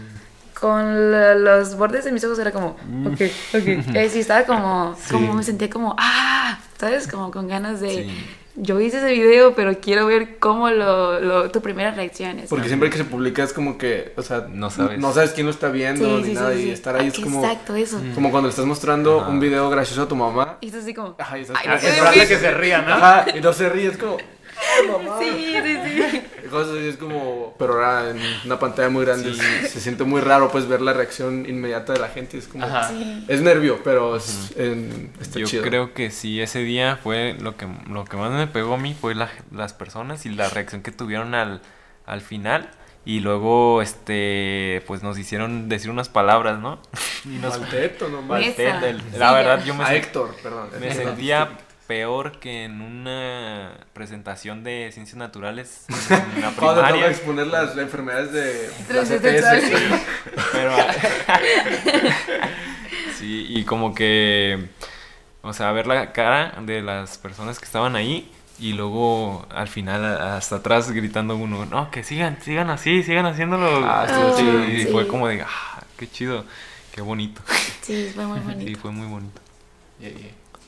con la- los bordes de mis ojos era como, ok, ok. *laughs* Eh, sí, estaba como, como me sentía como, ah, ¿sabes? Como con ganas de, Sí. Yo hice ese video, pero quiero ver cómo lo, lo tu primera reacción es. Porque ¿no? siempre que se publica es como que, o sea, No sabes. no sabes quién lo está viendo Sí, ni sí, nada. sí, y estar ahí Ah, es como, Exacto, eso. como cuando le estás mostrando Ajá. un video gracioso a tu mamá. Y estás así como, Ajá, y estás Ay, no Esperarle que se ría, ¿no? Ajá, y no se ríe, es como, "Ay, mamá". sí, sí, sí. Así, es como, pero ahora en una pantalla muy grande se, se siente muy raro pues ver la reacción inmediata de la gente. Es como, Ajá. Sí. es nervio, pero es, en- está Yo chido. creo que sí, ese día fue lo que, lo que más me pegó a mí fue la- las personas y la reacción que tuvieron al, al final. Y luego, este, pues nos hicieron decir unas palabras, ¿no? Y nos Malteto, no mal. Esa. el- Sí, la verdad, yo me, A Héctor, perdón. me sentía peor que en una presentación de ciencias naturales *laughs* en la Cuando te primaria. exponer las enfermedades de las E Transsexuales. ETS. Pero. *laughs* *laughs* sí, y como que. O sea, ver la cara de las personas que estaban ahí. Y luego al final a- hasta atrás gritando uno, no, que sigan, sigan así, sigan haciéndolo. Ah, estuvo Sí. Y Sí. fue como de, ah, qué chido, qué bonito. Sí, fue muy Sí, bonito. fue muy bonito.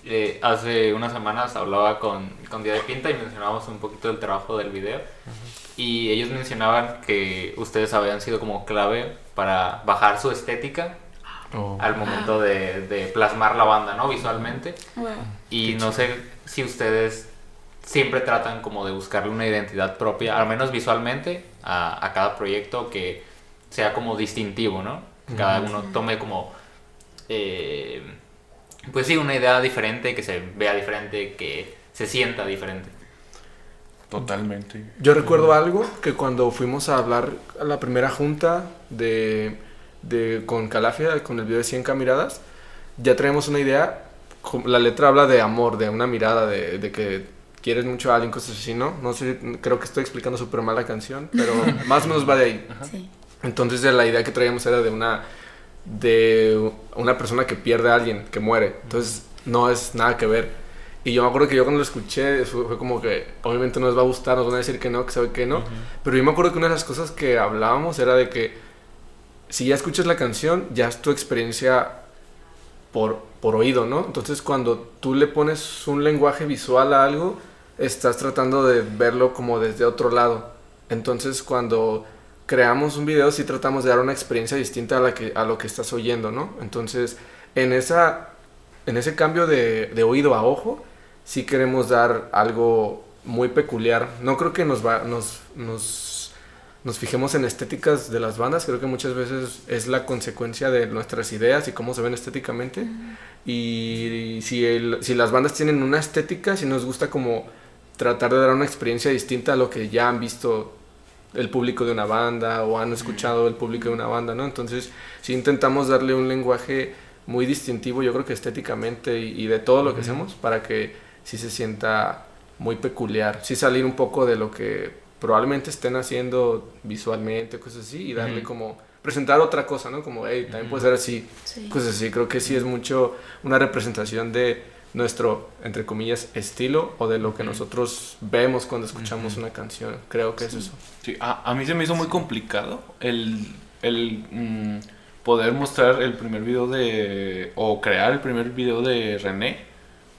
Eh, hace unas semanas hablaba con, con Día de Pinta y mencionábamos un poquito del trabajo del video. Y ellos mencionaban que ustedes habían sido como clave para bajar su estética Oh. al momento de, de plasmar la banda, ¿no? Visualmente. Wow. Y no sé si ustedes siempre tratan como de buscarle una identidad propia, al menos visualmente, a, a cada proyecto que sea como distintivo, ¿no? Que Cada uno tome como, eh, pues sí, una idea diferente, que se vea diferente, que se sienta diferente. Totalmente. Yo recuerdo algo que cuando fuimos a hablar a la primera junta de, de con Calafia, con el video de 100k miradas, ya traemos una idea. La letra habla de amor, de una mirada, de, de que quieres mucho a alguien, cosas así, ¿no? No sé, creo que estoy explicando súper mal la canción, pero *laughs* más o menos va de ahí. Sí. Entonces la idea que traíamos era de una de una persona que pierde a alguien, que muere. Entonces no es nada que ver. Y yo me acuerdo que yo cuando lo escuché fue, como que obviamente nos va a gustar, nos van a decir que no, que sabe que no. Pero yo me acuerdo que una de las cosas que hablábamos era de que si ya escuchas la canción, ya es tu experiencia por, por oído, ¿no? Entonces cuando tú le pones un lenguaje visual a algo, estás tratando de verlo como desde otro lado. Entonces cuando creamos un video sí tratamos de dar una experiencia distinta a, la que, a lo que estás oyendo, ¿no? Entonces en, esa, en ese cambio de, de oído a ojo, sí queremos dar algo muy peculiar. No creo que nos, va, nos, nos, nos fijemos en estéticas de las bandas, creo que muchas veces es la consecuencia de nuestras ideas y cómo se ven estéticamente. Y si, el- si las bandas tienen una estética, si nos gusta como tratar de dar una experiencia distinta a lo que ya han visto el público de una banda o han escuchado el público de una banda, ¿no? Entonces, sí intentamos darle un lenguaje muy distintivo, yo creo que estéticamente y, y de todo lo que hacemos, para que sí se sienta muy peculiar, sí salir un poco de lo que probablemente estén haciendo visualmente, cosas así, y darle como, presentar otra cosa, ¿no? Como, hey, también puede ser así, Sí. cosas así, creo que sí es mucho una representación de nuestro, entre comillas, estilo o de lo que nosotros vemos cuando escuchamos una canción, creo que es eso. Sí, a, a mí se me hizo muy complicado el, el mm, poder mostrar el primer video de. o crear el primer video de René.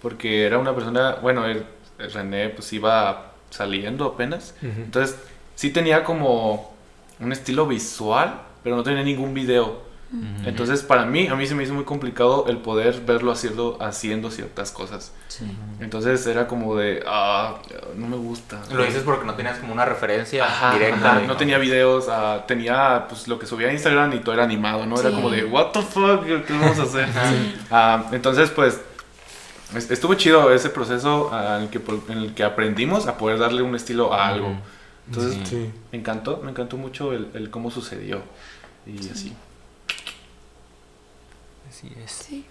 Porque era una persona. Bueno, el, el René pues iba saliendo apenas. Entonces, sí tenía como un estilo visual, pero no tenía ningún video. Entonces, para mí, a mí se me hizo muy complicado el poder verlo haciendo, haciendo ciertas cosas. Sí. Entonces, era como de. Ah, no me gusta. Lo dices porque no tenías como una referencia Ajá, directa. ajá, de- no tenía videos, ah, tenía pues lo que subía a Instagram y todo era animado, ¿no? Era Sí. como de, what the fuck, ¿qué vamos a hacer? Ah, entonces, pues, es- estuvo chido ese proceso ah, en, el que, en el que aprendimos a poder darle un estilo a algo. Entonces, Sí. me encantó, me encantó mucho el, el cómo sucedió y así. Así es. Sí.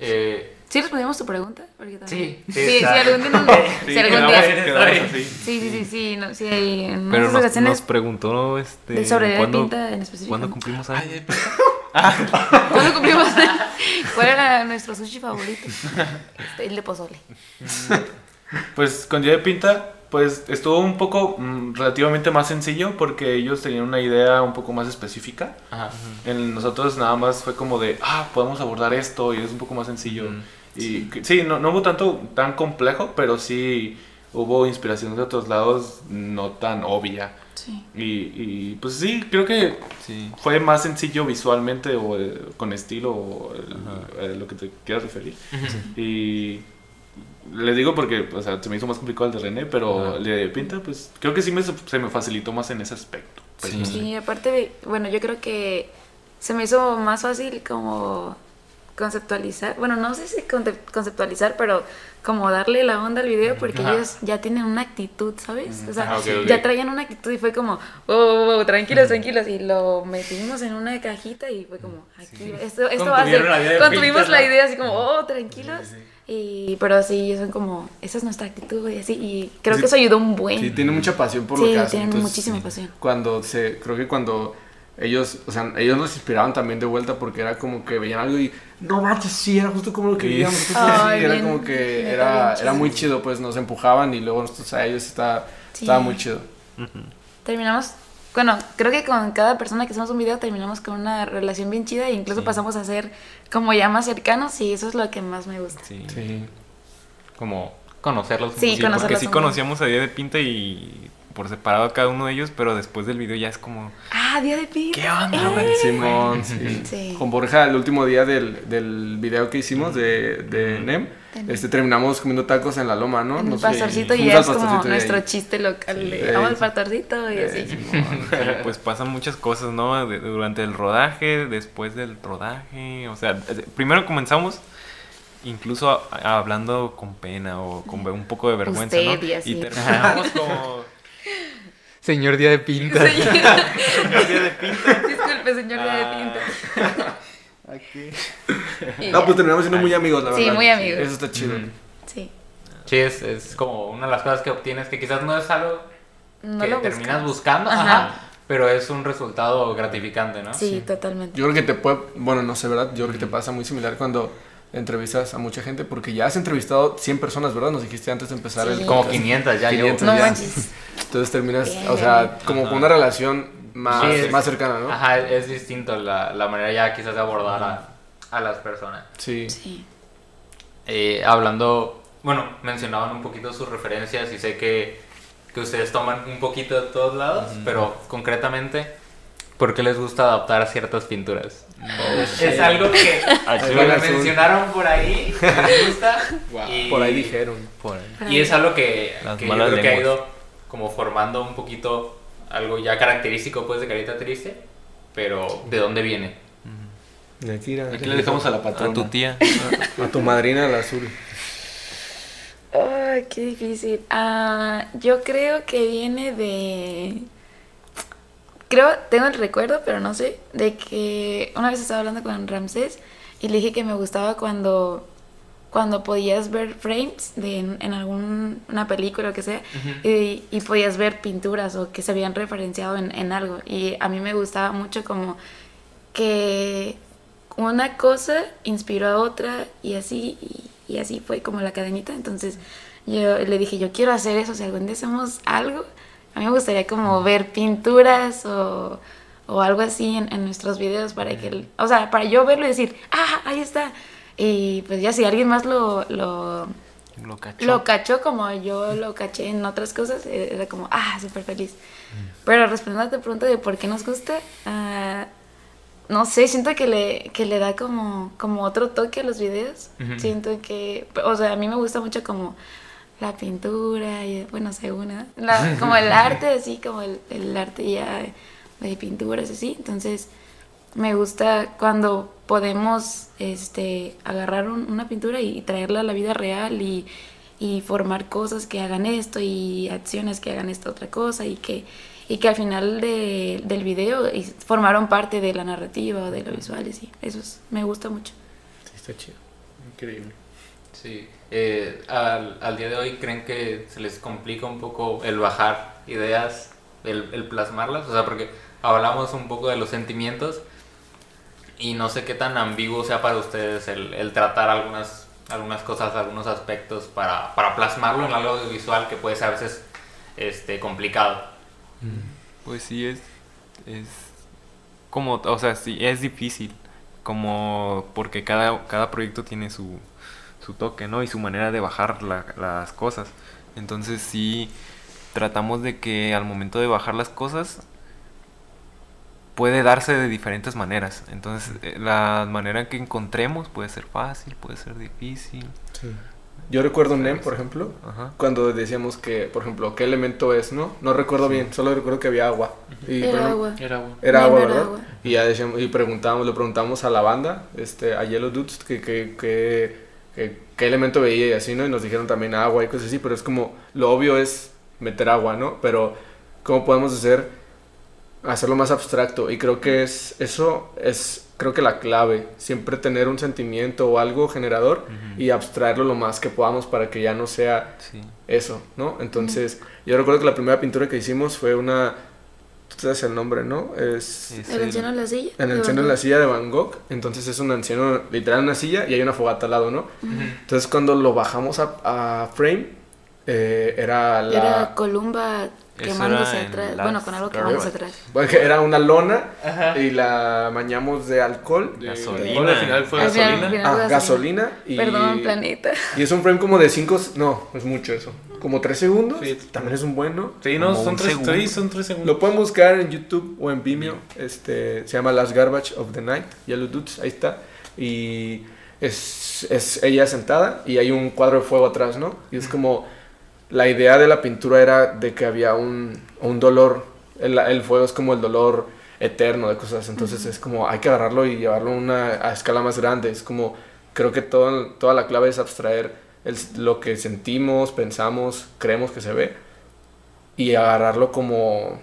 Eh, ¿Sí respondimos tu pregunta? Porque también- Sí, sí, Sí, sí, algún día. no- *laughs* Sí, si algún día. Sí, sí, sí, sí, no, sí, hay en Pero nos, ocasiones nos preguntó este, de sobre ¿cuándo, pinta en específico. ¿cuándo cumplimos años? *laughs* *laughs* ¿Cuándo cumplimos? ¿Cuál era nuestro sushi favorito? Este, el de pozole. Pues con Día de Pinta, pues estuvo un poco mm, relativamente más sencillo porque ellos tenían una idea un poco más específica. ajá. En nosotros nada más fue como de, ah, podemos abordar esto y es un poco más sencillo. Y sí, no, no hubo tanto tan complejo, pero sí hubo inspiración de otros lados no tan obvia. Sí. Y, y, pues sí, creo que Sí. fue más sencillo visualmente o eh, con estilo o el- eh, lo que te quieras referir. Y le digo porque, o sea, se me hizo más complicado el de René, pero el de Pinta, pues creo que sí me, se me facilitó más en ese aspecto. Pues, Sí. no sé. Sí, aparte de, bueno, yo creo que se me hizo más fácil como conceptualizar, bueno, no sé si conceptualizar, pero como darle la onda al video porque Ajá. ellos ya tienen una actitud, ¿sabes? O sea, Ah, ya traían una actitud y fue como, oh, oh, oh, tranquilos, tranquilos, y lo metimos en una cajita y fue como, aquí, esto, esto va a ser, contuvimos la idea así como, oh, tranquilos, y, pero sí, son como, esa es nuestra actitud y así, y creo Sí. que eso ayudó un buen. Sí, tiene mucha pasión por Sí, lo que hacen. tienen entonces, muchísima sí. pasión. Cuando se, creo que cuando ellos, o sea, ellos nos inspiraban también de vuelta porque era como que veían algo y no manches, sí, era justo como lo que veíamos. era bien, como que era, bien era muy chido. pues nos empujaban y luego nosotros a ellos está, Sí. estaba muy chido. terminamos, bueno, creo que con cada persona que hacemos un video terminamos con una relación bien chida e incluso pasamos a ser como ya más cercanos y eso es lo que más me gusta. Sí. Sí. Como conocerlos. Sí, conocerlos. porque sí conocíamos a Día de Pinta y por separado a cada uno de ellos, pero después del video ya es como, Ah, día de pinta. ¿qué onda, güey? Simón, sí. Sí. Con Borja, el último día del, del video que hicimos de, de NEM, este, terminamos comiendo tacos en la loma, ¿no? En el Nos- pastorcito y fuimos ya al es como pastorcito y nuestro ahí- chiste local de Sí. vamos al pastorcito y así. Eh, Simón. *laughs* Sí, pues pasan muchas cosas, ¿no? De- durante el rodaje, después del rodaje, o sea, primero comenzamos incluso a- a- hablando con pena o con un poco de vergüenza, Usted ¿no? y así. terminamos como Señor Día de Pinta. Señor- Día de Pinta. Disculpe, señor día de pinta. Y No, ya. pues terminamos siendo muy amigos, la Sí, verdad. muy amigos. Eso está chido. Sí. Sí, es, es como una de las cosas que obtienes que quizás no es algo No que lo terminas buscando, Ajá. ajá, pero es un resultado gratificante, ¿no? Sí, totalmente. Yo creo que te puede, bueno, no sé, ¿verdad? Yo creo que te pasa muy similar cuando entrevistas a mucha gente, porque ya has entrevistado 100 personas, ¿verdad? Nos dijiste antes de empezar Sí. el Como podcast. 500 ya llevo. 500 No ya. manches. Entonces terminas, Bien, o sea, como con una relación más, Sí, es- más cercana, ¿no? Ajá, es distinto la, la manera ya quizás de abordar a, a las personas. Sí. Sí. Eh, hablando, bueno, mencionaban un poquito sus referencias y sé que, que ustedes toman un poquito de todos lados, pero concretamente, ¿por qué les gusta adaptar ciertas pinturas? Es algo que Ahí me van azul. mencionaron por ahí, que les gusta. y, Por ahí dijeron. por ahí. Y es algo que, que yo creo que ha ido como formando un poquito algo ya característico pues de Carita Triste, pero ¿de dónde viene? Aquí, era- Aquí le dejamos a la a patrona. tu tía. a tu madrina la azul. Ay, qué difícil. Ah, yo creo que viene de creo, tengo el recuerdo, pero no sé, de que una vez estaba hablando con Ramsés y le dije que me gustaba cuando cuando podías ver frames de en, en alguna película o que sea y, y podías ver pinturas o que se habían referenciado en, en algo. Y a mí me gustaba mucho como que una cosa inspiró a otra y así y, y así fue como la cadenita. Entonces yo le dije yo quiero hacer eso si algún día hacemos algo a mí me gustaría como ver pinturas o, o algo así en, en nuestros videos para que el- o sea para yo verlo y decir ah ahí está y pues ya si alguien más lo, lo, Lo cachó. lo cachó como yo lo caché en otras cosas, eh, era como, ah, súper feliz. Pero respondiendo a tu pregunta de por qué nos gusta, ah, no sé, siento que le, que le da como, como otro toque a los videos. Siento que, o sea, a mí me gusta mucho como la pintura, y, bueno, según. La- *laughs* como el arte, así, como el, el arte ya de pinturas, así. Entonces, me gusta cuando podemos este, agarrar un- una pintura y traerla a la vida real y, y formar cosas que hagan esto y acciones que hagan esta otra cosa y que, y que al final de- del video y- formaron parte de la narrativa o de lo visual y sí, eso es- me gusta mucho. Sí, está chido. Increíble. Sí. Eh, al, al día de hoy, ¿creen que se les complica un poco el bajar ideas, el, el plasmarlas? O sea, porque hablamos un poco de los sentimientos y no sé qué tan ambiguo sea para ustedes el, el tratar algunas, algunas cosas, algunos aspectos para, para plasmarlo en algo visual que puede ser a veces este, complicado. Pues sí, es, es como, o sea, sí, es difícil, como porque cada, cada proyecto tiene su, su toque, ¿no? Y su manera de bajar la- las cosas. Entonces sí, tratamos de que al momento de bajar las cosas puede darse de diferentes maneras. Entonces eh, la manera que encontremos puede ser fácil, puede ser difícil. Sí. Yo recuerdo un NEM, por ejemplo, Ajá. cuando decíamos que, por ejemplo, qué elemento es, ¿no? No recuerdo bien, solo recuerdo que había agua. Y, Era agua. Era agua, era agua. Y ya decíamos, y preguntamos, le preguntamos a la banda, este, a Yellow Dudes, que, que, que, que- qué elemento veía y así, ¿no? Y nos dijeron también agua y cosas así, pero es como, lo obvio es meter agua, ¿no? Pero, ¿cómo podemos hacer, hacerlo más abstracto? Y creo que es, eso es, creo que la clave, siempre tener un sentimiento o algo generador y abstraerlo lo más que podamos para que ya no sea Sí. eso, ¿no? Entonces, yo recuerdo que la primera pintura que hicimos fue una, tú el nombre, ¿no? Es Es El anciano en la silla. el de anciano en Van la silla de Van Gogh, entonces es un anciano, literal una silla y hay una fogata al lado, ¿no? Entonces cuando lo bajamos a, a frame, eh, era la... Era Columba quemándose atrás. Bueno, con algo quemándose atrás. bueno, que era una lona y la bañamos de alcohol. De- Gasolina. Bueno, al final fue Al final- gasolina. Ah, gasolina y... Perdón, planeta. Y es un frame como de 5, no, es mucho eso. Como 3 segundos, Sí. también es un bueno. Sí, no, son tres, sí, son tres segundos. Lo pueden buscar en YouTube o en Vimeo. Este, se llama Last Garbage of the Night. Yellow Dudes, ahí está. Y es, es ella sentada y hay un cuadro de fuego atrás, ¿no? Y es como la idea de la pintura era de que había un, un dolor. El, el fuego es como el dolor eterno de cosas. Entonces es como hay que agarrarlo y llevarlo a una a escala más grande. Es como creo que todo, toda la clave es abstraer el- lo que sentimos, pensamos, creemos que se ve y agarrarlo como,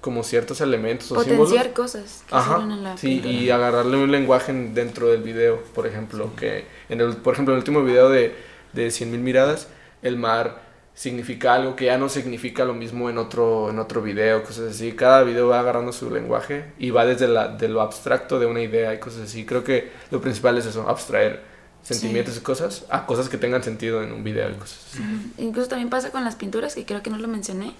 como ciertos elementos o símbolos. Potenciar cosas que Ajá, en la sí, pintura. y agarrarle un lenguaje en- dentro del video, por ejemplo, que en el, por ejemplo, en el último video de, de 100.000 miradas, el mar significa algo que ya no significa lo mismo en otro, en otro video, cosas así. Cada video va agarrando su lenguaje y va desde la, de lo abstracto de una idea y cosas así. Creo que lo principal es eso, abstraer sentimientos y cosas a cosas que tengan sentido en un video y cosas así. Incluso también pasa con las pinturas, que creo que no lo mencioné,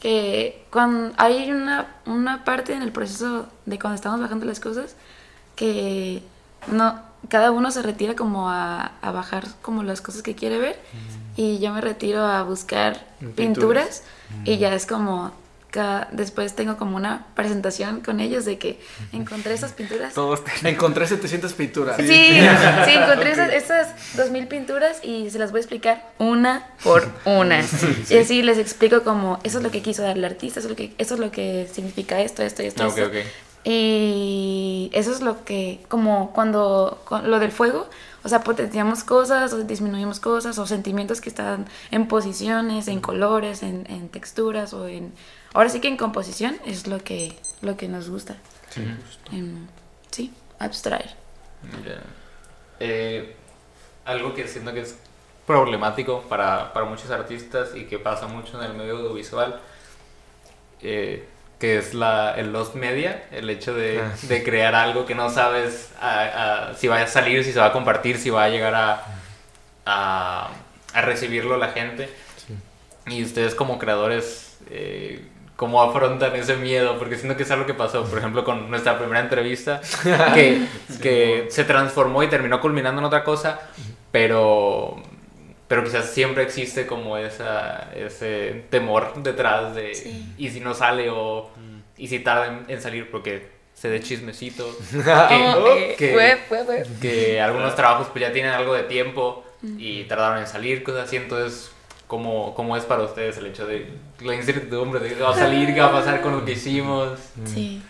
que cuando hay una, una parte en el proceso de cuando estamos bajando las cosas que no cada uno se retira como a, a bajar como las cosas que quiere ver y yo me retiro a buscar Pinturas. pinturas y ya es como después tengo como una presentación con ellos de que encontré esas pinturas Todos Encontré 700 pinturas. Sí, sí, encontré esas, esas 2000 pinturas y se las voy a explicar una por una. Y así les explico como eso es lo que quiso dar el artista, eso es lo que, eso es lo que significa esto, esto, esto. Ah, ok, esto. ok. Y eso es lo que, como cuando, con lo del fuego, o sea, potenciamos cosas o disminuimos cosas o sentimientos que están en posiciones, en colores, en, en texturas o en... Ahora sí que en composición es lo que, lo que nos gusta. Sí, abstraer. Ya. Eh, algo que siento que es problemático para, para muchos artistas y que pasa mucho en el medio audiovisual, eh, que es la, el lost media, el hecho de, Ah. de crear algo que no sabes a- a- si va a salir, si se va a compartir, si va a llegar a, a, a recibirlo la gente. Y ustedes como creadores, eh, ¿cómo afrontan ese miedo? Porque siento que es algo que pasó, por ejemplo, con nuestra primera entrevista, que, *laughs* que se transformó y terminó culminando en otra cosa, pero, pero quizás siempre existe como esa, ese temor detrás de, Sí. ¿y si no sale o y si tarda en, en salir? Porque se dé chismecito. *laughs* Oh, eh, que- fue, fue, fue. que algunos trabajos pues ya tienen algo de tiempo y tardaron en salir, cosas así, entonces, ¿cómo, cómo es para ustedes el hecho de la incertidumbre de qué va a salir, qué va a pasar con lo que hicimos? Sí.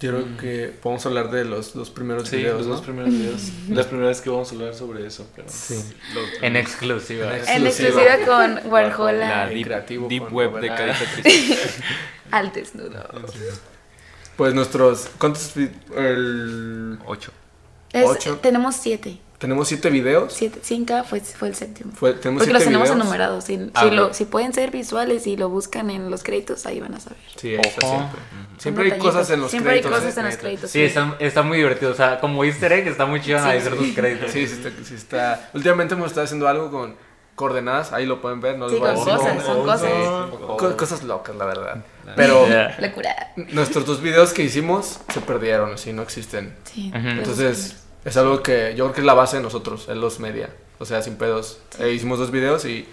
Yo creo que podemos hablar de los dos primeros Sí, videos, los ¿no? dos primeros videos. Las primeras que vamos a hablar sobre eso. Pero Sí. lo- En exclusiva. En En Exclusiva. con Warhol La deep, creativo deep con web de. Carita *laughs* al desnudo. *laughs* Pues nuestros... ¿Cuántos? El... 8. Es- Ocho. tenemos siete. Tenemos siete videos. siete. Cinca fue, fue el séptimo. Fue- tenemos Porque los tenemos videos. enumerados. Si, Ah, si, lo, si pueden ser visuales y lo buscan en los créditos, ahí van a saber. Sí, eso Ojo. siempre. Siempre hay cosas en los Siempre créditos. hay cosas ¿eh? en los Neta. créditos. Sí, está, está muy divertido, o sea, como easter egg está muy chido Sí. analizar tus créditos. Sí, sí está, sí está. Últimamente hemos estado haciendo algo con coordenadas, ahí lo pueden ver, no les Sí, voy a con cosas, son cosas. Co- cosas locas, la verdad. Pero. Locura. nuestros dos videos que hicimos se perdieron, así no existen. Sí. Los Entonces, es algo que yo creo que es la base de nosotros, en los media. O sea, sin pedos. Eh, hicimos dos videos y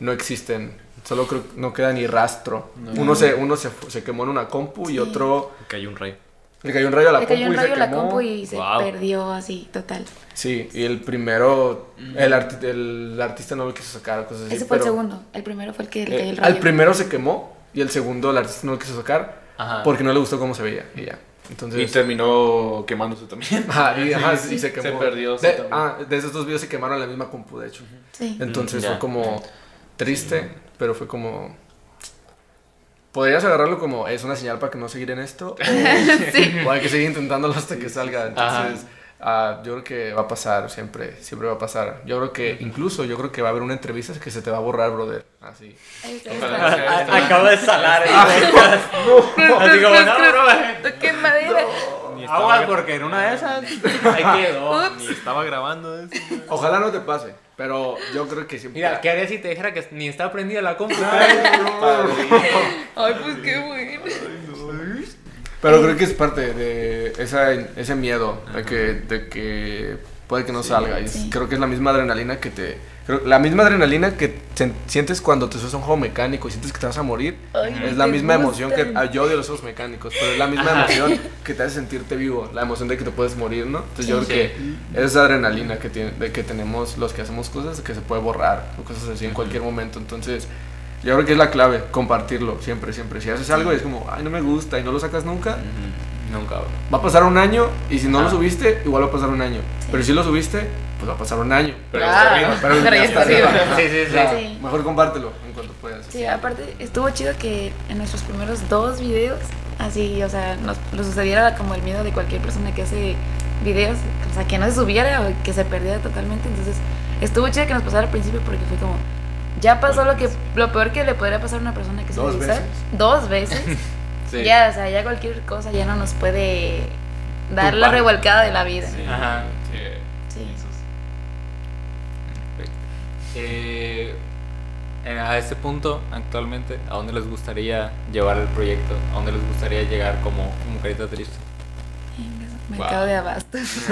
no existen. Solo creo que no queda ni rastro. Uno se uno se, se quemó en una compu y Sí. otro Cayó un rayo. le cayó un rayo a la Le compu cayó un y rayo se a la compu y se Wow. perdió así, total. Sí, y el primero el, arti- el artista no lo quiso sacar cosas así. Ese fue el pero, segundo. El primero fue el que le eh, cayó el rayo. al primero se quemó y el segundo el artista no lo quiso sacar Ajá. porque no le gustó cómo se veía y ya. Y terminó quemándose también. Ajá, y, ajá, Sí, y se se quemó. perdió, sí, De, también. ah, de esos dos videos se quemaron la misma compu, de hecho. Sí. Entonces Mm, fue como triste, pero fue como... Podrías agarrarlo como es una señal para que no seguir en esto. *laughs* O, o hay que seguir intentándolo hasta que salga. Entonces, ah, yo creo que va a pasar siempre, siempre va a pasar. Yo creo que incluso, yo creo que va a haber una entrevista que se te va a borrar, brother. Así. Acaba de salar. *laughs* Así como, no, bro. Toqué madera. Aguas porque en una de esas *laughs* ahí quedó. Ups. ni estaba grabando eso. Ojalá no te pase, pero yo creo que siempre... Mira, ¿qué harías si te dijera que ni está prendida la compu? Ay, pues qué bueno. Pero creo que es parte de esa, ese miedo de que, de que puede que no salga. Y Sí. creo que es la misma adrenalina que te... creo- la misma adrenalina que sientes cuando te subes a un juego mecánico y sientes que te vas a morir. Ay, es la misma emoción que... ah, yo odio los juegos mecánicos, pero es la misma emoción que te hace sentirte vivo. La emoción de que te puedes morir, ¿no? Entonces yo Sí. creo que esa adrenalina que, tiene, de que tenemos los que hacemos cosas que se puede borrar o cosas así en cualquier momento. Entonces... Yo creo que es la clave, compartirlo, siempre, siempre. Si haces algo y es como, ay, no me gusta y no lo sacas nunca, Nunca, bro. Va a pasar un año y si no Ah. lo subiste, igual va a pasar un año. Pero si lo subiste, pues va a pasar un año. Pero Ah, está arriba. Pero pero ya ya está arriba. Sí, sí, sí. Sí. Mejor compártelo en cuanto puedas. Sí, aparte estuvo chido que en nuestros primeros dos videos, así, o sea, nos, nos sucediera como el miedo de cualquier persona que hace videos, o sea, que no se subiera o que se perdiera totalmente. Entonces, estuvo chido que nos pasara al principio porque fue como, ya pasó lo que lo peor que le podría pasar a una persona que se Dos veces. Dos veces. *laughs* Sí. Ya, o sea, ya cualquier cosa ya no nos puede dar la revolcada de la vida. Ajá. Sí. Eh, a este punto, actualmente, ¿a dónde les gustaría llevar el proyecto? ¿A dónde les gustaría llegar como, como carita triste? Mercado de abastos. *laughs*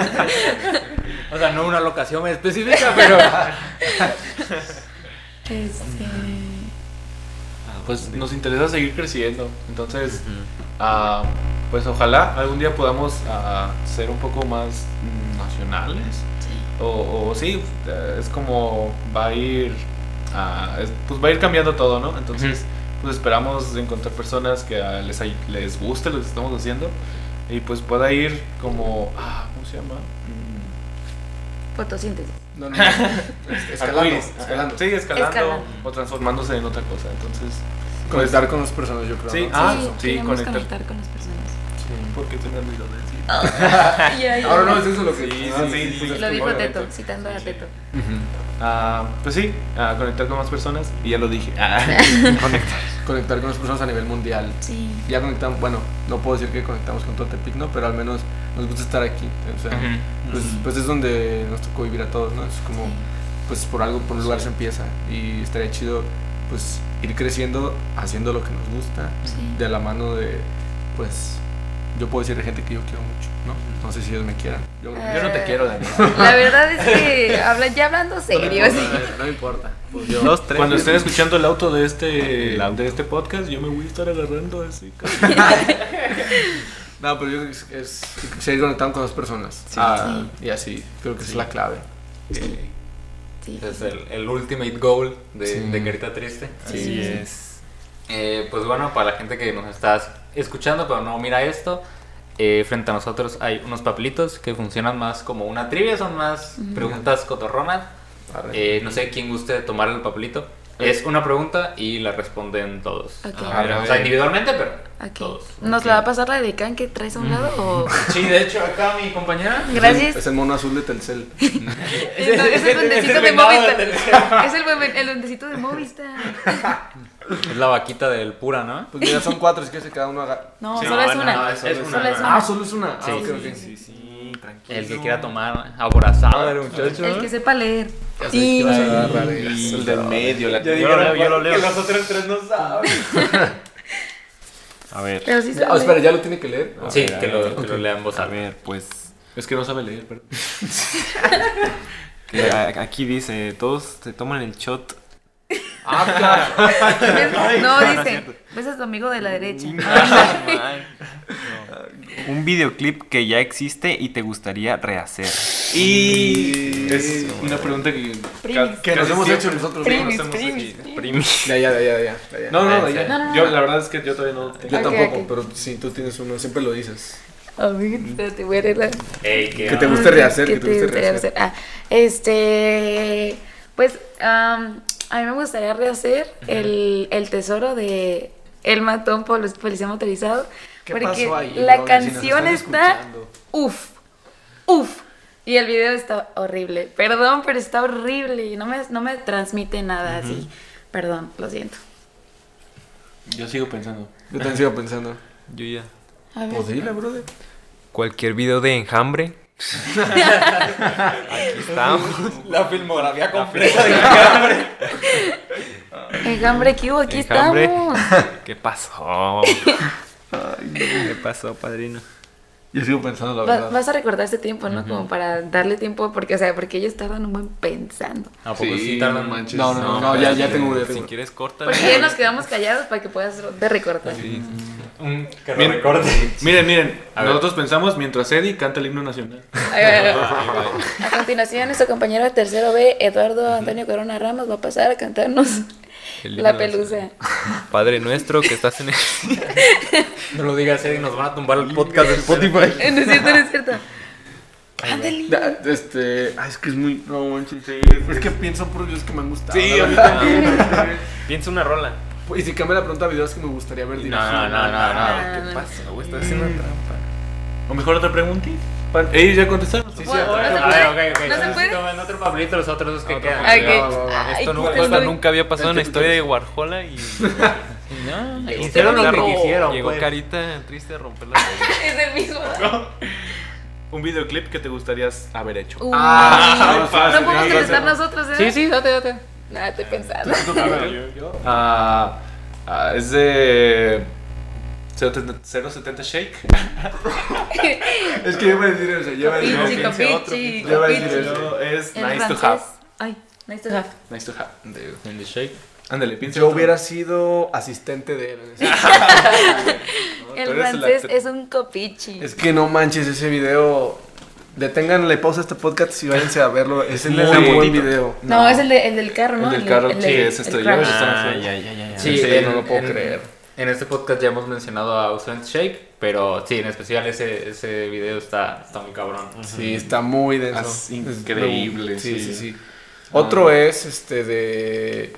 O sea, no una locación específica, *laughs* pero... Este, Pues nos interesa seguir creciendo. Entonces, ah, pues ojalá algún día podamos ah, ser un poco más nacionales. sí. O, o sí, es como va a ir, ah, es- pues va a ir cambiando todo, ¿no? Entonces, pues esperamos encontrar personas que ah, les, les guste lo que estamos haciendo y pues pueda ir como, ah, ¿cómo se llama? Mm, Fotosíntesis. No, no, no. *laughs* Es- Escalando. Escalando. Sí, escalando, Escalando. o transformándose en otra cosa. Entonces, Conectar con las personas, yo creo. Sí, ¿no? ah, sí, sí, conectar. conectar con las personas. Porque se me olvidó decir. *laughs* Ya, Ahora no es eso lo que. Sí, ah, sí, sí, sí. Lo dijo. Teto, citando a Teto. Ah, pues sí, ah, conectar con más personas. Y ya lo dije. Ah. *laughs* Conectar con las personas a nivel mundial. Sí. Ya conectamos, bueno, no puedo decir que conectamos con todo Tepic, ¿no? Pero al menos nos gusta estar aquí. O sea, pues, pues es donde nos tocó vivir a todos, ¿no? Es como, pues por algo, por un lugar se empieza. Y estaría chido, pues, ir creciendo haciendo lo que nos gusta, Sí. de la mano de, pues, yo puedo decir de gente que yo quiero mucho, ¿no? No sé si ellos me quieran. Yo, Ah. Yo no te quiero, Daniel. La verdad es que habla, ya hablando serio, sí. no me importa. Pues yo, Dos, tres. Cuando estén escuchando el auto de este, El auto. de este podcast, yo me voy a estar agarrando así. *laughs* No, pero yo creo que es, es seguir conectando con las personas. Ah, Y así, creo que esa es la clave. Sí. Es el, el ultimate goal de, Sí. de Carita Triste. Así es. Eh, pues bueno, para la gente que nos está escuchando pero no mira esto, eh, frente a nosotros hay unos papelitos que funcionan más como una trivia, son más preguntas cotorronas. Eh, no sé quién guste tomar el papelito. Es una pregunta y la responden todos. Ok. A ver, o sea, individualmente, pero Ok. todos. ¿Nos la va a pasar la de Can que traes a un lado o...? *laughs* Sí, de hecho, acá mi compañera. *laughs* Gracias. Es el mono azul de Telcel. *laughs* Es el, es el duendecito de Movistar. Es el, el duendecito de Movistar. Es la vaquita del pura, ¿no? Pues mira, son cuatro, es que se cada uno haga. No, Sí, solo es no, una. no, es solo Solo es Ah, una. solo es una. Sí, ah, sí. Sí, sí, tranquilo. El que quiera tomar aborazado el muchacho. El que sepa leer. Y... agarrar el- El del medio, la Yo lo leo, yo lo leo. Que los otros tres no saben. *laughs* A ver. Pero sí se espera, ¿ya lo tiene que leer? Sí, ver, que ver, lo, que lo lean voz A ver, pues. Es que no sabe leer, pero. *laughs* que Aquí dice: todos se toman el shot. Ah, claro. *laughs* No, dice. Ves a tu amigo de la derecha. Un videoclip que ya existe y te gustaría rehacer. Y es una pregunta que. Primis. Que nos casi hemos siempre- hecho nosotros. Primis, ¿no? primis. Primi. Ya, *laughs* ya, ya, ya, ya, ya. No, no, ya. No, no, no. Yo, la verdad es que yo todavía no tengo. Yo Ok, tampoco, ok. pero sí, tú tienes uno, siempre lo dices. A ver, espérate, voy a leerla. Ey, qué Que te onda. guste rehacer, ¿Qué que te guste gustaría rehacer. Ah, este. Pues am, a mí me gustaría rehacer el, el tesoro de El Matón Pol- Policía Motorizado. ¿Qué porque pasó ahí, la canción está. escuchando. Uf, uf. Y el video está horrible. Perdón, pero está horrible. y No me, no me transmite nada así. Perdón, lo siento. Yo sigo pensando. Yo también sigo pensando. Yo ya. Dile, brother. Cualquier video de enjambre. *laughs* Aquí estamos. La filmografía completa de Enjambre, ¿qué hubo? Aquí Enjambre. estamos. *laughs* ¿Qué pasó? ¿Qué pasó, padrino? Yo sigo pensando la Va- verdad. vas a recordar este tiempo, ¿no? Como para darle tiempo, porque, o sea, porque ellos tardan un buen pensando. ¿A poco sí, tardan? no manches. No, no, no, no, ya, ya tengo ya Si quieres, corta. Porque ya nos quedamos callados para que puedas de recortar. Un que lo Bien. recorte. Miren, miren. A ver. nosotros pensamos mientras Eddie canta el himno nacional. A continuación, nuestro compañero de tercero B, Eduardo Antonio Corona Ramos, va a pasar a cantarnos La Pelusa. Padre nuestro que estás en el. *laughs* No lo digas, Eddie, nos van a tumbar el podcast de Spotify. No es cierto, no es cierto. *laughs* Este. Ay, es que es muy. No, manches. Es que pienso por videos que me han gustado. Sí. *laughs* Piensa una rola. Y si cambia la pregunta a videos que me gustaría ver No, no, no, no, no. Ah, ¿Qué no. pasa, güey? Estás haciendo trampa. O mejor otra pregunta. ¿Ellos ya contestaron? Sí, sí, Bueno. ¿no se A ver, ok, ok. ¿No se puede? tomen otro papelito, los otros dos que Otro quedan. papelito. Ok. va, va, va. Ay, Esto, nunca, estoy- nunca había pasado en la historia de Warhola y *laughs* No, hicieron lo que quisieron. Llegó pues. carita triste a romper la. *laughs* Es el mismo. *laughs* Un videoclip que te gustaría haber hecho. Uh, Ah, no fácil, podemos contestar nosotros, ¿eh? Sí, sí, date, date. Nada, estoy pensando. Ah, ah, es de 070 Shake. *laughs* Es que yo iba a decir eso. Yo iba a decir eso. Yo iba a decir copichi. eso. Es Nice to. Have. Ay, nice to have. Nice to have. En the shake. Ándale, piensa. Yo otro. hubiera sido asistente de él. *laughs* El francés es un copichi. Es que no manches ese video. Deténganle pausa a este podcast y váyanse a verlo. Es el Muy un buen video. No, es el, de, el del carro, ¿no? El del carro, sí, es crash. Ah, ya, ya, ya, ya. Sí, no lo puedo creer. En este podcast ya hemos mencionado a Ausent Shake, pero sí, en especial ese, ese video está, está muy cabrón. Sí, está muy denso. Es increíble, Sí, sí. sí, sí. Otro es este de.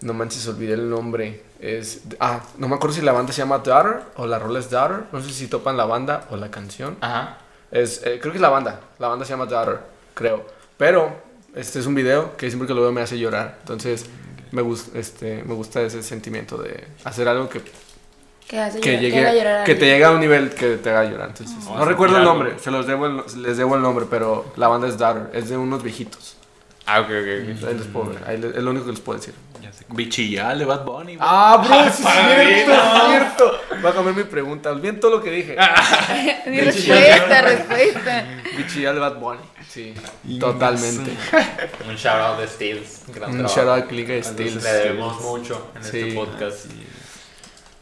No manches, olvidé el nombre. Es. Ah, no me acuerdo si la banda se llama Daughter o la rola es Daughter. No sé si topan la banda o la canción. Ajá. Es, eh, creo que es la banda. La banda se llama Daughter, creo. Pero este es un video que siempre que lo veo me hace llorar. Entonces me, gusta este, me gusta ese sentimiento de hacer algo que, Que, hace que, llorar- llegue, haga llorar a que te llega a un nivel que te haga llorar. Entonces, Vamos no recuerdo el nombre, se los debo el- les debo el nombre, pero la banda es Daughter. Es de unos viejitos. Ah, ok, ok, ok. Ahí les puedo ver, ahí les- es lo único que les puedo decir. Ya sé. Bichillal de Bad Bunny. Ah, bro, sí es padrino. cierto, es cierto. Voy a cambiar mi pregunta. Olviden todo lo que dije. *laughs* Di respuesta, respuesta. Bichillar de Bad Bunny. Sí, totalmente. *laughs* Un shout out de Steels. Gran Un trabajo. shout out a Click de Steels. Le debemos mucho en Sí. este podcast.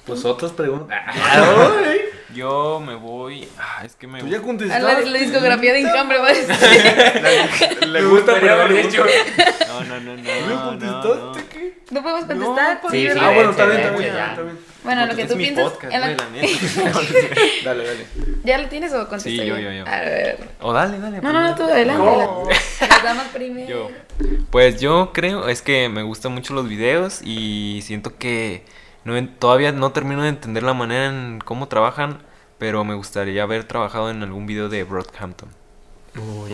Pues otras preguntas. *laughs* Yo me voy. Ah, es que me Tú ya A la, contestaste. la discografía de Enjambre va a decir. Le gusta, pero no le gusta. No, no, no, no. ¿Le no, no. contestaste qué? ¿No podemos contestar? Sí, sí, Ah, bueno, está bien, está bien, dense, está bien. Bueno, lo que tú piensas. podcast, en la-. *laughs* *laughs* *laughs* Dale, dale. ¿Ya lo tienes o contestas? Sí, yo, yo, yo. A ver. O dale, dale. No, no, no, tú adelante. Las damas primero. Yo. Pues yo creo, es que me gustan mucho los videos y siento que no en- todavía no termino de entender la manera en cómo trabajan, pero me gustaría haber trabajado en algún video de Brockhampton. Uy,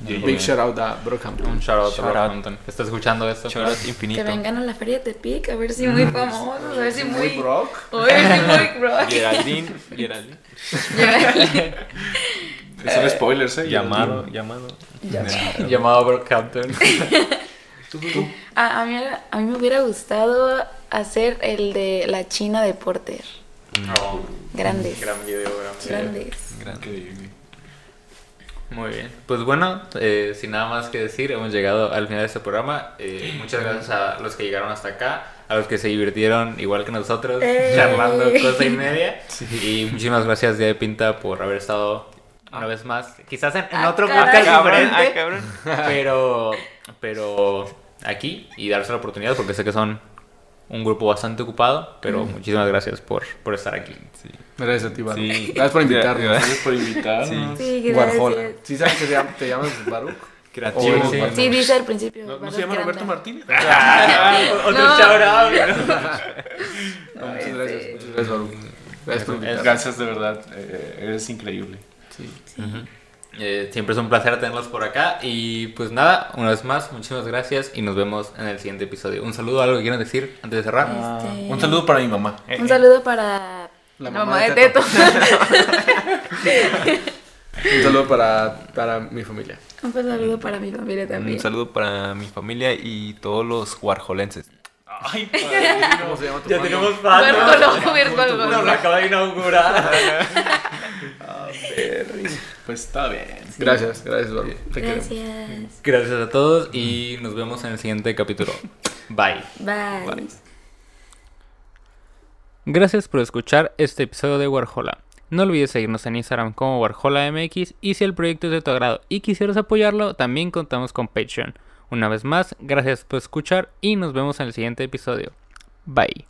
Big shout out a Brockhampton. Un shout out Shout a out. Brockhampton. que está escuchando esto. Shout out Que infinito. vengan a la feria de Tepic, a ver si muy famosos, a ver si muy. Brock. A ver si muy bro. *laughs* Geraldine, Geraldine. *laughs* Son spoilers, eh. Llamado, llamado. Llamado *laughs* a Brockhampton. A, a, mí, a mí me hubiera gustado hacer el de la China de Porter. Oh, Grandes. gran video, gran video. Grandes. Grande. Muy bien. Pues bueno, eh, sin nada más que decir, hemos llegado al final de este programa. Eh, muchas gracias a los que llegaron hasta acá, a los que se divirtieron igual que nosotros, ¡Ey! charlando *laughs* cosa y media. Y muchísimas gracias, Día de Pinta, por haber estado una vez más. Quizás en, en Ah, otro podcast Cabrón, diferente, ah, cabrón. pero, pero aquí y darse la oportunidad porque sé que son un grupo bastante ocupado, pero muchísimas gracias por, por estar aquí. Gracias a ti, Baruch. Sí. Gracias por invitarnos. Gracias por invitarnos. Sí, Warhol. gracias. ¿Sí sabes que te llam- te llamas Baruch? Creativo. Oh, sí. Sí, dice al principio. ¿No, se llama. Roberto Martínez? *laughs* Otro No. shout out. No, *laughs* muchas gracias, muchas gracias, Baruch. Gracias por invitarnos. Gracias, de verdad. eh, eres increíble. Sí. Eh, siempre es un placer tenerlos por acá. Y pues nada, una vez más, muchísimas gracias y nos vemos en el siguiente episodio. Un saludo, algo que quieran decir antes de cerrar. Este, Un saludo para mi mamá. Un saludo para La mamá mamá de de Teto. Un saludo para, para mi familia. Un saludo para mi familia también. Un saludo para mi familia y todos los warholenses. Ay, *laughs* ¿Cómo se llama tu Ya tenemos fans. Huérfano, huérfano. Nos lo acaba de inaugurar. *laughs* Pues está bien. Gracias, gracias, Baruch. Te queremos. Gracias. Gracias a todos y nos vemos en el siguiente capítulo. *laughs* Bye. Bye. Gracias por escuchar este episodio de Warhola. No olvides seguirnos en Instagram como WarholaMX y si el proyecto es de tu agrado y quisieras apoyarlo, también contamos con Patreon. Una vez más, gracias por escuchar y nos vemos en el siguiente episodio. Bye.